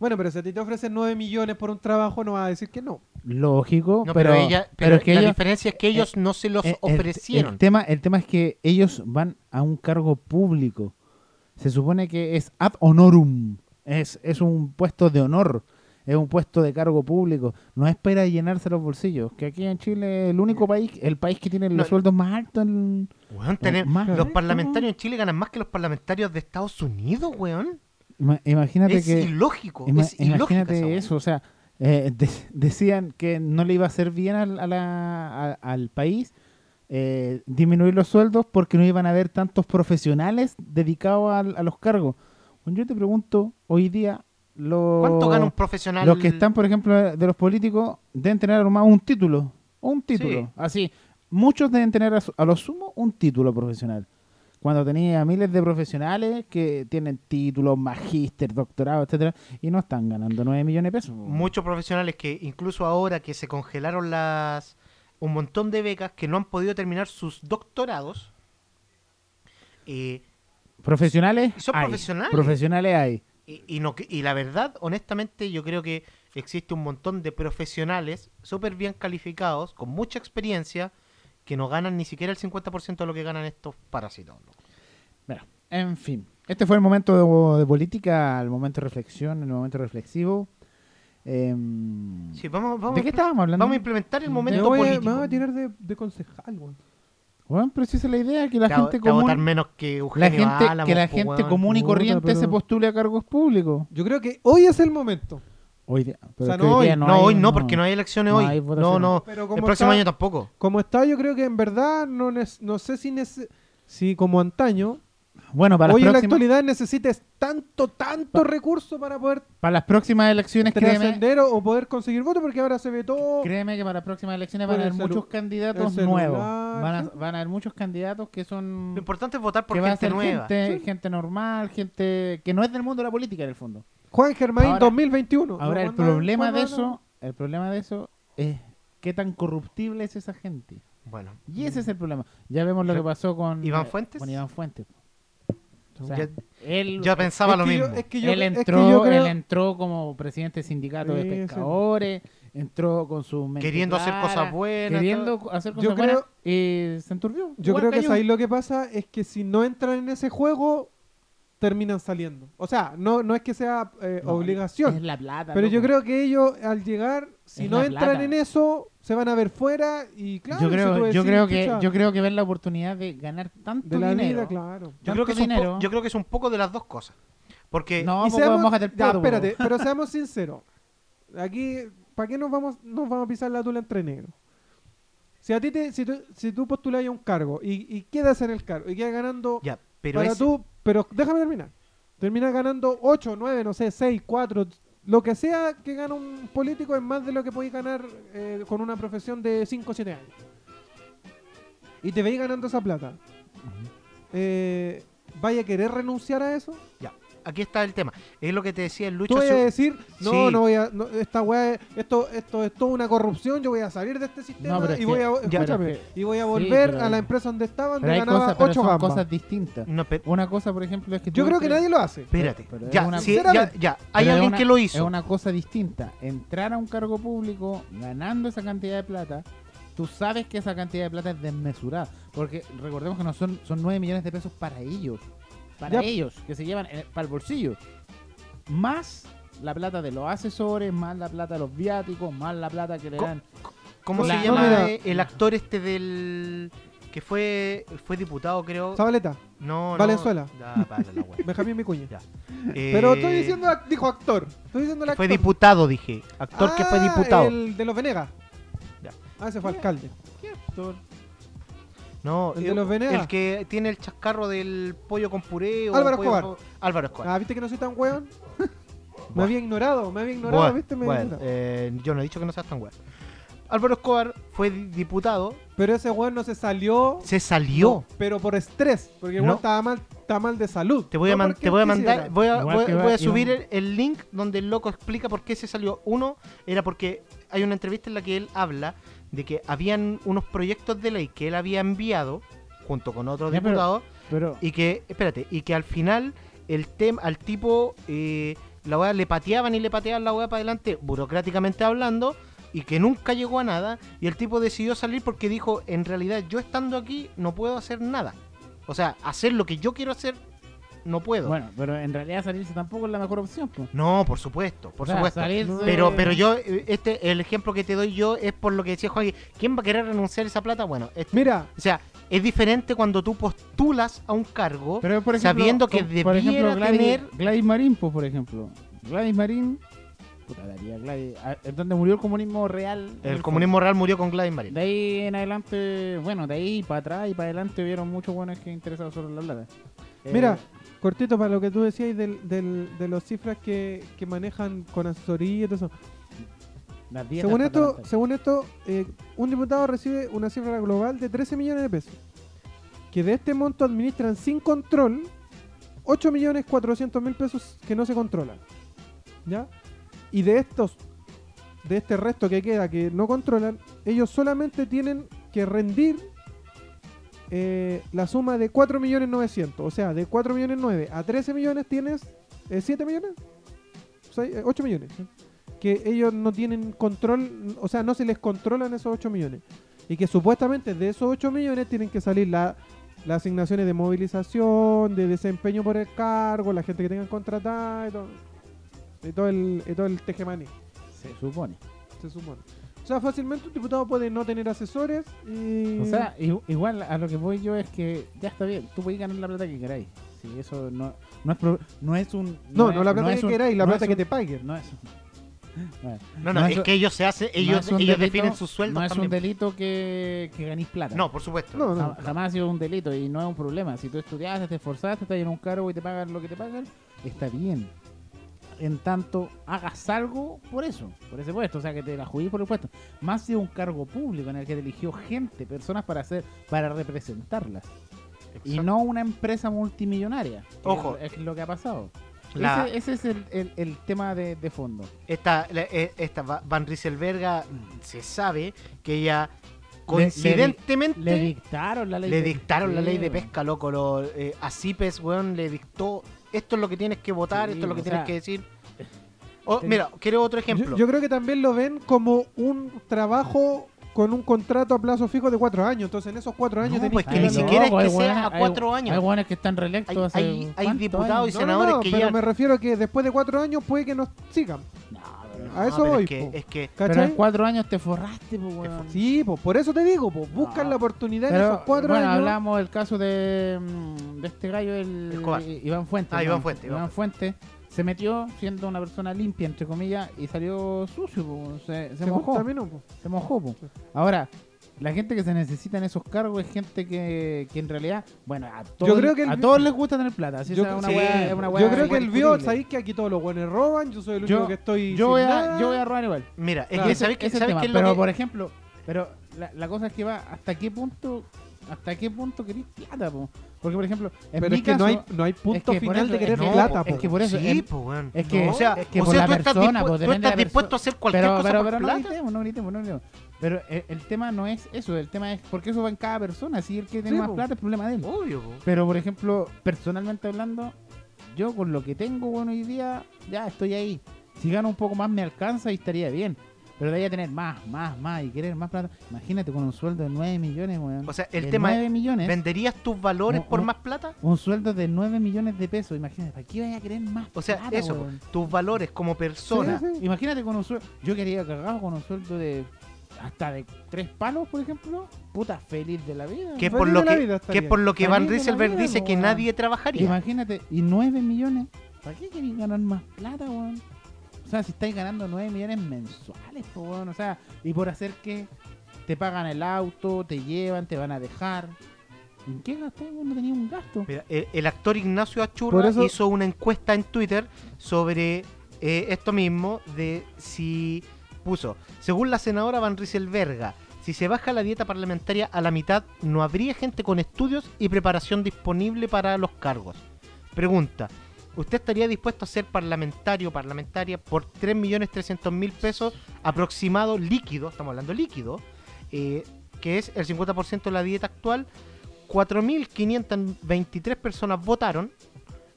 Bueno, pero si a ti te ofrecen 9 millones por un trabajo, no vas a decir que no. Lógico, No, pero, pero, ella, pero pero es que la ellos, diferencia es que ellos no se los Eh, el- ofrecieron. El, tema, el tema es que ellos van a un cargo público. Se supone que es ad honorum. Es, es un puesto de honor. Es un puesto de cargo público. No es para llenarse los bolsillos. Que aquí en Chile el único país, el país que tiene los No. sueldos más altos. Weón, más los parlamentarios en Chile ganan más que los parlamentarios de Estados Unidos, weón. Ima- Imagínate Es que. ilógico. ima- es ilógica imagínate eso. O sea, eh, de- decían que no le iba a hacer bien al, a la- a- al país eh, disminuir los sueldos porque no iban a haber tantos profesionales dedicados a, los cargos. Bueno, yo te pregunto, hoy día, lo- ¿Cuánto gana un profesional? los que están, por ejemplo, de los políticos, deben tener a lo más un título. Un título. Sí. Así. Muchos deben tener a lo sumo un título profesional. Cuando tenía miles de profesionales que tienen títulos, magíster, doctorado, etcétera, y no están ganando 9 millones de pesos. muchos profesionales que incluso ahora que se congelaron las un montón de becas que no han podido terminar sus doctorados eh, Profesionales. Son hay. profesionales. Profesionales hay. y, y no, y la verdad, honestamente, yo creo que existe un montón de profesionales súper bien calificados, con mucha experiencia, que no ganan ni siquiera el 50% de lo que ganan estos parásitos. Bueno, en fin. Este fue el momento de, de política, el momento de reflexión, el momento reflexivo. Em, Sí, vamos, vamos, ¿De qué estábamos hablando? vamos a implementar el Me momento voy, político. me voy a tirar de, de concejal. Bueno, pero si esa es la idea, que la Te gente votar común, menos que la gente, que la gente común y Puta, corriente se postule a cargos públicos. Yo creo que hoy es el momento. Hoy día, pero sea, es que no hoy No, hay- hoy no, porque no hay elecciones no hoy. hay No, no. Pero El próximo está- año tampoco. Como está, yo creo que en verdad no, no sé si, si como antaño, Bueno, para las, hoy en la actualidad necesites tanto, tanto recurso para poder para las próximas elecciones, créeme, trascender o, o poder conseguir votos, porque ahora se ve todo. créeme que para las próximas elecciones van a haber muchos candidatos nuevos. Van a, van a haber muchos candidatos que son Lo importante es votar por que va a gente ser nueva. gente, Sí. gente normal, gente que no es del mundo de la política en el fondo. Juan Germain Ahora- 2021. Ahora No, el problema de eso, el problema de eso es qué tan corruptible es esa gente. Bueno, Y ese es el problema. Ya vemos lo que pasó con ¿Iván eh, Fuentes? Con Iván Fuentes. O sea, él, yo pensaba lo yo- mismo. es que yo- él es que entró, yo creo- él entró como presidente del sindicato de sí. pescadores, entró con su Queriendo hacer cosas buenas. queriendo todo. hacer Yo cosas buenas creo- y se enturbió. Yo creo que cayó. ahí lo que pasa es que si no entran en ese juego, terminan saliendo. O sea, no, no es que sea eh, No, obligación. Es la plata. Pero yo creo que ellos al llegar, si Es no entran plata. en eso, se van a ver fuera y claro, yo creo, yo creo que "Pucha, yo creo que ven la oportunidad de ganar tanto de la dinero. vida, claro. Yo creo, que es un yo creo que es un poco de las dos cosas. Porque No, Y pues, seamos- el ya, poto, espérate, pero (laughs) seamos sinceros. Aquí, ¿para qué nos vamos, nos vamos a pisar la tula entre negros? Si a ti te, si tú, si tú postulas a un cargo y, y quedas en el cargo y quedas ganando ya, pero para ese- tú, pero déjame terminar. Terminas ganando 8, 9, no sé, 6, 4, lo que sea que gana un político es más de lo que podéis ganar eh, con una profesión de 5 o 7 años. Y te veis ganando esa plata. Eh, ¿Vaya a querer renunciar a eso? ya, aquí está el tema. Es lo que te decía el Lucho. Tú vas a decir, no, Sí. no voy a, no, esta weá, esto, esto es toda una corrupción, yo voy a salir de este sistema y que- voy a, ya, escúchame, y voy a sí, volver pero- a la empresa donde estaba, donde ganaba cosas, pero 8 son gambas. cosas distintas. No, Una cosa, por ejemplo, es que Yo creo que nadie lo hace. espérate. pero ya, una- sí, ya, Sinceramente. ya. Hay alguien una- que lo hizo. Es una cosa distinta. Entrar a un cargo público ganando esa cantidad de plata, tú sabes que esa cantidad de plata es desmesurada. Porque recordemos que no son, son 9 millones de pesos para ellos. Para Ya. ellos, que se llevan en- para el bolsillo. Más la plata de los asesores, más la plata de los viáticos, más la plata que le dan. ¿Cómo La- se no, llama mira. eh, el actor este del. que fue fue diputado, creo? Zabaleta, No, no. Valenzuela. Ya, para la wea. (laughs) Benjamín Vicuña. Ya. Pero Eh, estoy diciendo, ac- dijo actor. Estoy diciendo el actor. fue diputado, dije. Actor que fue Ah, diputado. El de los Venegas. Ya. Ah, ese fue alcalde. ¿Qué actor? No, el de eh, los Venegas. El que tiene el chascarro del pollo con puré. o Álvaro Escobar. con- Álvaro Escobar. Ah, ¿viste que no soy tan weón? (laughs) me había ignorado, me había ignorado, Bueno, ¿viste? Me bueno, eh, yo no he dicho que no seas tan weón. Álvaro Escobar fue di- diputado, Pero ese weón no se salió. se salió. no, pero por estrés. Porque el No. estaba mal, estaba mal de salud. Te voy a, no te voy a mandar, voy a, voy, voy va- a subir el, el link donde el loco explica por qué se salió. Uno era porque hay una entrevista en la que él habla de que habían unos proyectos de ley que él había enviado junto con otros diputados Pero, y que, espérate, y que al final el tema al tipo eh, la weá le pateaban y le pateaban la weá para adelante, burocráticamente hablando, y que nunca llegó a nada, y el tipo decidió salir porque dijo, en realidad yo estando aquí no puedo hacer nada. O sea, hacer lo que yo quiero hacer, no puedo. bueno, pero en realidad salirse tampoco es la mejor opción. pues. No, por supuesto, por O sea, supuesto. salirse- Pero, pero yo, eh, este, el ejemplo que te doy yo es por lo que decía Juan, ¿quién va a querer renunciar a esa plata? Bueno, este- Mira, o sea, es diferente cuando tú postulas a un cargo Pero, por ejemplo, sabiendo que como- por ejemplo, debiera Gladys, tener Gladys Marín, pues, por ejemplo. Gladys Marín, puta, daría Gladys, es donde murió el comunismo real. El el comunismo real murió con Gladys Marín. De ahí en adelante, bueno, de ahí para atrás y para adelante vieron muchos buenos que interesados sobre la plata. Eh, mira, cortito para lo que tú decías del, del- de las cifras que, que manejan con asesoría y todo eso. Según esto, según esto eh, un diputado recibe una cifra global de 13 millones de pesos. Que de este monto administran sin control 8 millones 400 mil pesos que no se controlan. ¿Ya? Y de estos, de este resto que queda que no controlan, ellos solamente tienen que rendir eh, la suma de 4 millones 900. O sea, de 4 millones 9 a 13 millones tienes eh, 7 millones. 8 millones que ellos no tienen control, o sea, no se les controlan esos 8 millones. Y que supuestamente de esos 8 millones tienen que salir la- las asignaciones de movilización, de desempeño por el cargo, la gente que tengan contratada y todo, y todo el, y todo el tejemaní, se supone. se supone. O sea, fácilmente un diputado puede no tener asesores y... O sea, igual a lo que voy yo es que ya está bien, tú puedes ganar la plata que queráis. Sí, eso no, no, es, pro- no es un... no, es- no la plata es que queráis, la no plata es que un- te paguen. No es... Bueno, No, no, No es es- que ellos se hacen, no ellos, un ellos delito- definen sus sueldos No es también. un delito que, que ganéis plata. No, por supuesto. No, no. Ja- Jamás ha sido un delito y no es un problema. Si tú estudiaste, te esforzaste, estás en un cargo y te pagan lo que te pagan, está bien. En tanto, hagas algo por eso, por ese puesto, o sea, que te la juguís por el puesto. Más si un cargo público en el que te eligió gente, personas para hacer, para representarlas. Y no una empresa multimillonaria. Ojo. Es, es lo que ha pasado. La- Ese, ese es el, el- el tema de, de fondo. Esta, la- eh, esta Va- Van Rieselberga se sabe que ella Le- le di- coincidentemente Le dictaron la ley le de dictaron la ley de pesca loco. Lo, eh, a CIPES, weón, le dictó. Esto es lo que tienes que votar, Sí, esto es lo que tienes sea, que decir. Oh, ten- mira, quiero otro ejemplo. Yo, yo creo que también lo ven como un trabajo con un contrato a plazo fijo de cuatro años. Entonces, en esos cuatro años No, tenéis pues que que ni siquiera es que hay sea hueones- a hay- cuatro años. Hay buenos que están Hay- reelectos hace hay- hay ¿cuántos diputados y años? No, no, senadores no, que pero ya- me refiero a que después de cuatro años puede que nos sigan. A eso voy. Es que, po. es que Pero en cuatro años te forraste, weón. Sí, pues por eso te digo, pues buscan No. la oportunidad en esos cuatro bueno, años. hablamos del caso de, mm, de este gallo, el, Iván Fuentes. Ah. Iván Fuentes, Iván Iván Fuentes se metió siendo una persona limpia, entre comillas, y salió sucio, po. se, se Se mojó. contaminó, po. Se mojó, po. Sí. Ahora, la gente que se necesita en esos cargos es gente que, que en realidad, bueno, a todos, Yo creo que el a todos les gusta tener plata. Así Yo- sea una sí, es una Yo creo que él vio, sabéis que aquí todos los buenos roban, yo soy el Yo- único que estoy yo sin voy, a, nada. yo voy a robar igual. Mira, es Claro. que ¿sabes qué, ese ¿sabes tema. es lo Pero, que- por ejemplo, pero la, la cosa es que va hasta qué punto hasta qué punto querés plata, po? Porque, por ejemplo, en Pero mi es que caso, no hay, no hay punto es que por final eso- de querer plata, es po. que por eso sí, en- weón. es que- o sea, es que o por sea, la tú estás, persona, dispu- pues, tú depende de estás dispuesto a hacer cualquier pero, cosa pero, por pero no gritemos, no gritemos, no gritemos. Pero el, el tema no es eso, el tema es porque eso va en cada persona. Si el que tiene Sí, más po. plata es problema de él. Obvio, po. Pero, por ejemplo, personalmente hablando, yo con lo que tengo bueno hoy día, ya estoy ahí. Si gano un poco más me alcanza y estaría bien. Pero de ahí a tener más, más, más y querer más plata. Imagínate con un sueldo de 9 millones, weón. O sea, el De tema 9 es, millones. ¿venderías tus valores por más plata? Un sueldo de 9 millones de pesos. Imagínate, ¿para qué vaya a querer más O sea, plata, eso, weón? tus valores como persona. Sí, sí. Imagínate con un sueldo. Yo quería cagado con un sueldo de hasta de tres palos, por ejemplo. Puta, feliz de la vida. Que por lo la que, vida que por lo que Feliz Van Rieselberg dice que nadie trabajaría. Imagínate, y 9 millones. ¿Para qué queréis ganar más plata, weón? O sea, si estáis ganando 9 millones mensuales, po, weón. O sea, y por hacer que te pagan el auto, te llevan, te van a dejar. ¿En qué gasté? weón? No tenía un gasto. Mira, el, el actor Ignacio Achurra eso- hizo una encuesta en Twitter sobre eh, esto mismo, de si puso, según la senadora Van Rieselberga, si se baja la dieta parlamentaria a la mitad, no habría gente con estudios y preparación disponible para los cargos. Pregunta, ¿usted estaría dispuesto a ser parlamentario o parlamentaria por 3.300.000 pesos aproximado líquido, estamos hablando líquido, eh, que es el 50% de la dieta actual? 4.523 personas votaron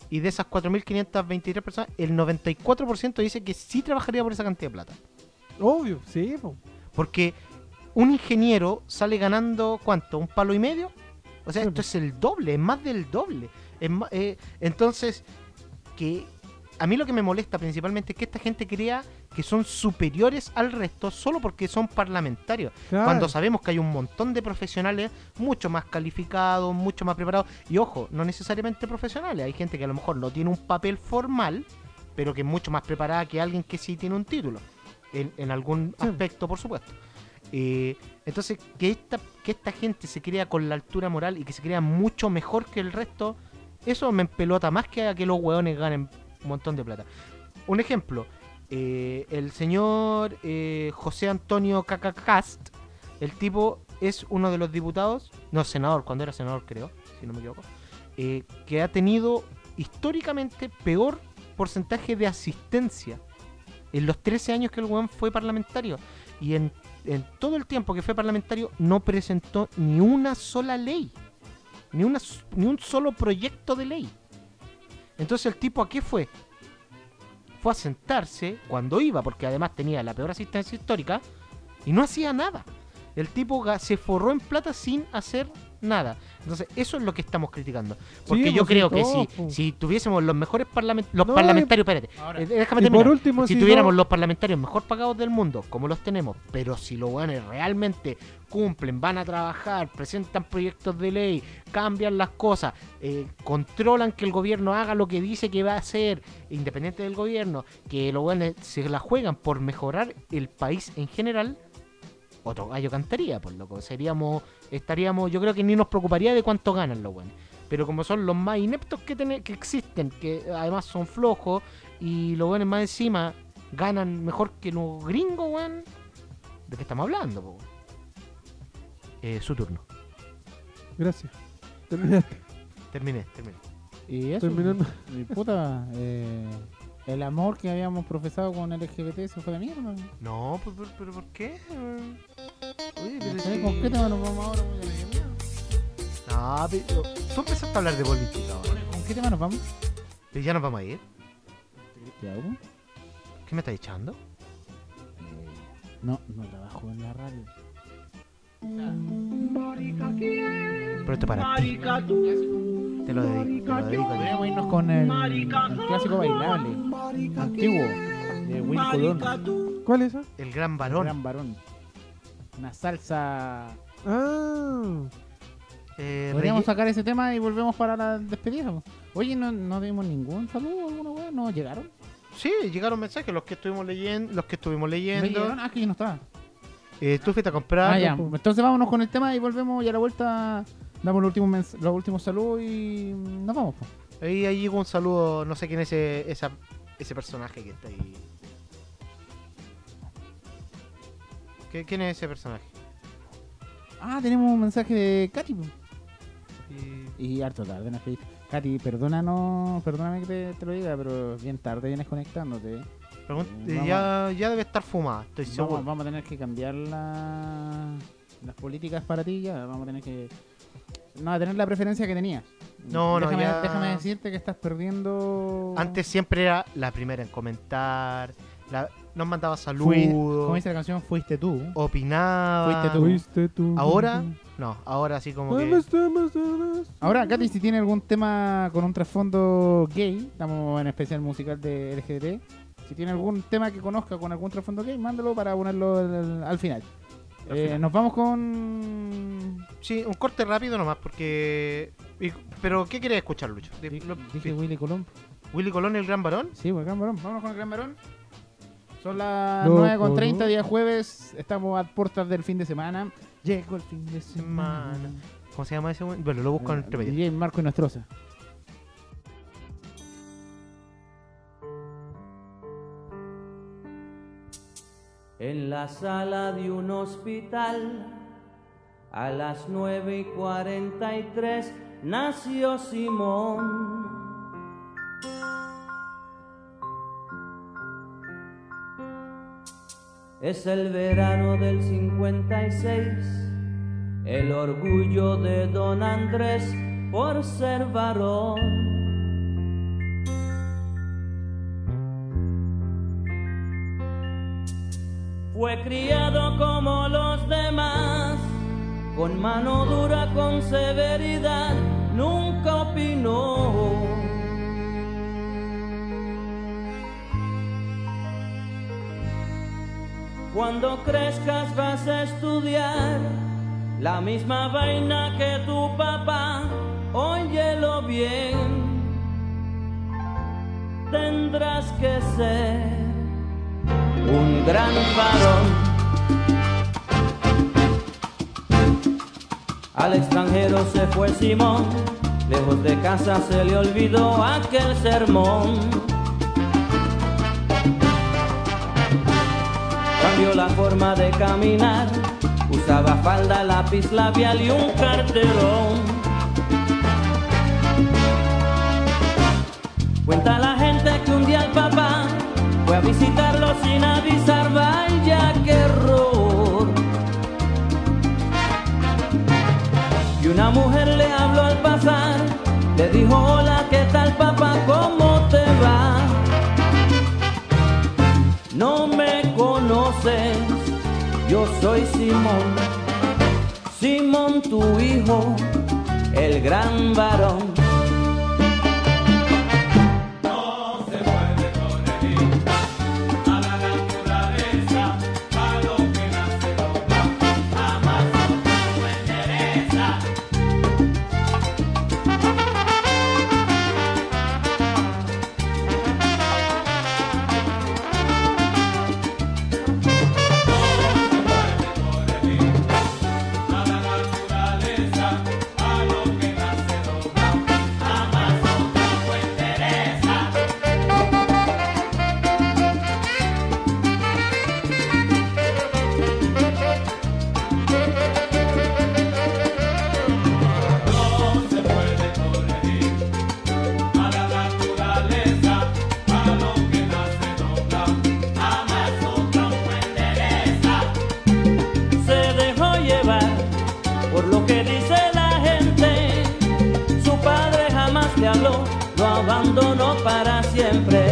y de esas 4.523 personas, el 94% dice que sí trabajaría por esa cantidad de plata. Obvio, sí, po. Porque un ingeniero sale ganando, ¿cuánto? ¿Un palo y medio? O sea, Sí, esto es el doble, es más del doble. Es eh, entonces, que a mí lo que me molesta principalmente es que esta gente crea que son superiores al resto solo porque son parlamentarios. Claro. Cuando sabemos que hay un montón de profesionales mucho más calificados, mucho más preparados. Y ojo, no necesariamente profesionales. Hay gente que a lo mejor no tiene un papel formal, pero que es mucho más preparada que alguien que sí tiene un título. En, en algún Sí. aspecto, por supuesto. Eh, entonces, que esta, que esta gente se crea con la altura moral y que se crea mucho mejor que el resto, eso me empelota más que a que los hueones ganen un montón de plata. Un ejemplo, eh, el señor eh, José Antonio Cacacast, el tipo es uno de los diputados, no senador, cuando era senador creo, si no me equivoco, eh, que ha tenido históricamente peor porcentaje de asistencia en los 13 años que el weón fue parlamentario. Y en, en todo el tiempo que fue parlamentario no presentó ni una sola ley. Ni, una, ni un solo proyecto de ley. Entonces el tipo a qué fue? Fue a sentarse cuando iba, porque además tenía la peor asistencia histórica, y no hacía nada. El tipo se forró en plata sin hacer nada. Entonces, eso es lo que estamos criticando. Porque Sí, yo pues, creo que si, pues. si tuviésemos los mejores parlament los No, parlamentarios, espérate, Ahora, eh, déjame terminar. por último, si si tuviéramos no- los parlamentarios mejor pagados del mundo, como los tenemos, pero si los buenos realmente cumplen, van a trabajar, presentan proyectos de ley, cambian las cosas, eh, controlan que el gobierno haga lo que dice que va a hacer, independiente del gobierno, que los buenos se la juegan por mejorar el país en general, otro gallo cantaría, por loco. Seríamos, estaríamos, yo creo que ni nos preocuparía de cuánto ganan los buenos. Pero como son los más ineptos que, tene- que existen, que además son flojos, y los buenos más encima ganan mejor que los gringos, weón. ¿De qué estamos hablando, po? Eh, su turno. Gracias. Terminaste. Terminé, terminé. Y eso, Terminando. y puta, eh, el amor que habíamos profesado con el LGBT se fue de mierda. No, pero, pero, pero ¿por qué? Oye, pero ¿Sabes si- ¿Con qué tema nos vamos ahora? No, pero tú empezaste a hablar de política ahora. ¿Con qué tema nos vamos? Pero ya nos vamos a ir. ¿Qué hago? ¿Qué me estás echando? No, no trabajo en la radio. Pero esto para ti. Te lo dedico, te lo dedico a ti. Podríamos irnos con el, el clásico bailable antiguo de Will Colón. ¿Cuál es esa? El gran El varón. Gran varón. Una salsa. Ah, Eh, Podríamos relle- sacar ese tema y volvemos para la despedida. Oye, no, no dimos ningún saludo, alguna weá, no llegaron. Sí, llegaron mensajes, los que estuvimos leyendo, los que estuvimos ¿No leyendo. Ah, que no estaba. Eh, tú fuiste a comprar. Ah, ya. Entonces vámonos con el tema y volvemos y a la vuelta damos los últimos, los últimos saludos y nos vamos. po. Ahí, ahí llegó un saludo, no sé quién es ese, esa- ese personaje que está ahí. ¿Qué- ¿Quién es ese personaje? Ah, tenemos un mensaje de Katy. Y- Y harto tarde, pediste. Katy, perdónanos, perdóname que te, te lo diga, pero bien tarde vienes conectándote. pregun- Mm, eh, vamos ya, ya debe estar fumada, estoy seguro. Vamos, vamos a tener que cambiar la- las políticas para ti ya. Vamos a tener que. No, a tener la preferencia que tenías. No, no, déjame, ya- Déjame decirte que estás perdiendo. Antes siempre era la primera en comentar, la- nos mandaba Fui- saludos, como dice la canción, fuiste tú. opinaba. Fuiste tú. fuiste tú. Ahora, no, ahora sí como que... Ahora, Katy, si tiene algún tema con un trasfondo gay, estamos en especial musical de LGBT. Si tiene algún tema que conozca con algún trasfondo gay, mándalo para ponerlo al, al final. Eh. Nos vamos con. Sí, un corte rápido nomás, porque... Pero, ¿qué quieres escuchar, Lucho? Dije, lo- dije Willy Colón. ¿Willy Colón, el gran varón? Sí, pues, el gran varón. Vámonos con el gran varón. Son las Loco, 9.30 ¿no? día jueves. Estamos a puertas del fin de semana. Llegó el fin de semana. ¿Cómo se llama ese? Bueno, lo busco en el entremedio. DJ Marco y Nostroza. En la sala de un hospital, a las nueve y cuarenta y tres, nació Simón. Es el verano del 56, el orgullo de don Andrés por ser varón. Fue criado como los demás, con mano dura, con severidad, nunca opinó. Cuando crezcas vas a estudiar la misma vaina que tu papá, óyelo bien. Tendrás que ser un gran varón. Al extranjero se fue Simón, lejos de casa se le olvidó aquel sermón. Cambió la forma de caminar, usaba falda, lápiz labial y un carterón. Cuenta la a visitarlo sin avisar, vaya que error. Y una mujer le habló al pasar, le dijo, hola, ¿qué tal papá? ¿Cómo te va? No me conoces, yo soy Simón, Simón tu hijo, el gran varón. Abandonó para siempre.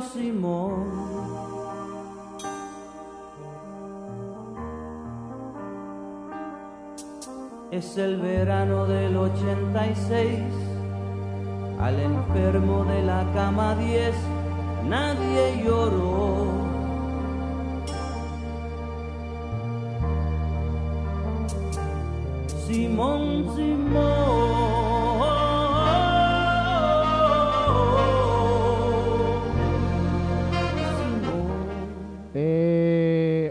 Simón. Es el verano del 86, al enfermo de la cama 10, nadie lloró. Simón, Simón.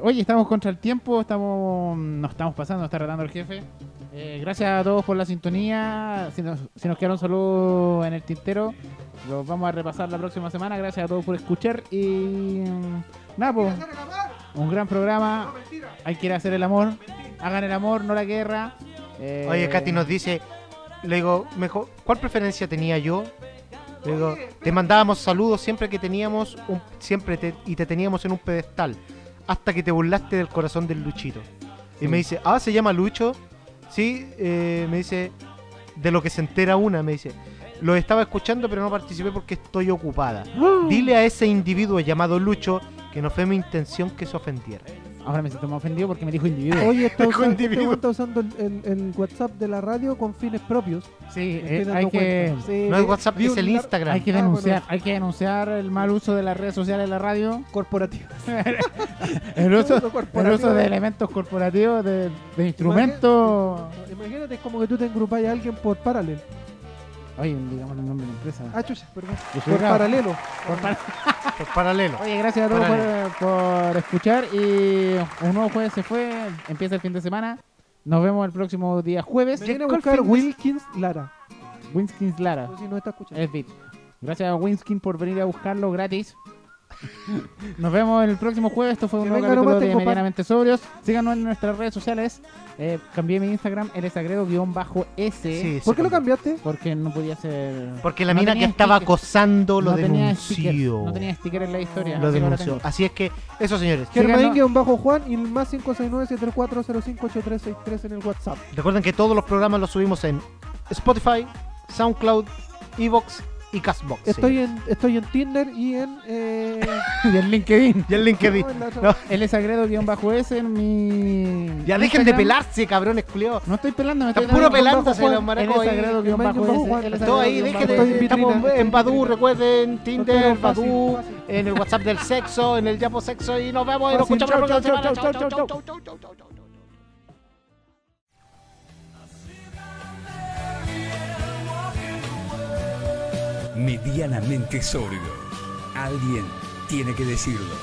Oye, estamos contra el tiempo, estamos, nos estamos pasando, nos está retando el jefe. Eh, gracias a todos por la sintonía. Si nos, si nos quedaron saludos en el tintero, los vamos a repasar la próxima semana. Gracias a todos por escuchar y mm, nada, un gran programa. Hay que ir a hacer el amor. Hagan el amor, no la guerra. Eh, Oye, Katy nos dice, le digo, mejor, ¿cuál preferencia tenía yo? Le digo, te mandábamos saludos siempre que teníamos un, siempre te- y te teníamos en un pedestal, hasta que te burlaste del corazón del Luchito. Y Sí. me dice, ah, se llama Lucho. Sí, eh, me dice, de lo que se entera una, me dice, lo estaba escuchando pero no participé porque estoy ocupada. Dile a ese individuo llamado Lucho que no fue mi intención que se ofendiera. Ahora me siento más ofendido porque me dijo individuo. Oye, está, usando, este individuo. está usando el, el- el WhatsApp de la radio con fines propios. Sí, eh, hay que. Sí, No es vi- WhatsApp, es el Instagram. hay que Ah, bueno. denunciar, hay que denunciar el mal uso de las redes sociales de la radio. corporativo. (laughs) (laughs) el uso, el uso de elementos corporativos, de, de instrumentos. Imagínate, es como que tú te engrupas a alguien por paralelo. Oye, digamos el nombre de la empresa. Ah, chucha, perdón. Por paralelo. Por par- (laughs) Por paralelo. Oye, gracias a todos por, por escuchar. Y un nuevo jueves se fue. Empieza el fin de semana. Nos vemos el próximo día jueves. Viene a ¿cuál buscar Wilkins Lara. Winskins Lara. No sé si no está escuchando. Es Bit. Gracias a Winskin por venir a buscarlo gratis. (laughs) Nos vemos el próximo jueves. Esto fue un nuevo venga capítulo nomás, de. Medianamente Sobrios. Síganos en nuestras redes sociales. Eh, cambié mi Instagram, lsagredo-s. Sí, ¿Por qué lo cambiaste? Porque no podía ser. Porque la no mina que estaba acosando lo no tenía sticker, denunció. no tenía sticker en la historia. Lo así denunció. Así es que, eso señores. Germain bajo Juan y el más 569-7405-8363 en el WhatsApp. Recuerden que todos los programas los subimos en Spotify, SoundCloud, Evox y Castbox. Estoy en, estoy en Tinder y en. Eh... y en LinkedIn. Y en LinkedIn. No, en no. sagredo-s en mi. Ya dejen de pelarse, cabrones, culeo. No estoy pelando, me estoy Está puro pelándose los maracos. Todo ahí, dejen de. Estamos en Badu, recuerden, Tinder, Badu, en el WhatsApp del sexo, en el Yapo Sexo y nos vemos y nos escuchamos la próxima semana. chau, chau, chau, chau, chau, chau. Medianamente sobrio. Alguien tiene que decirlo.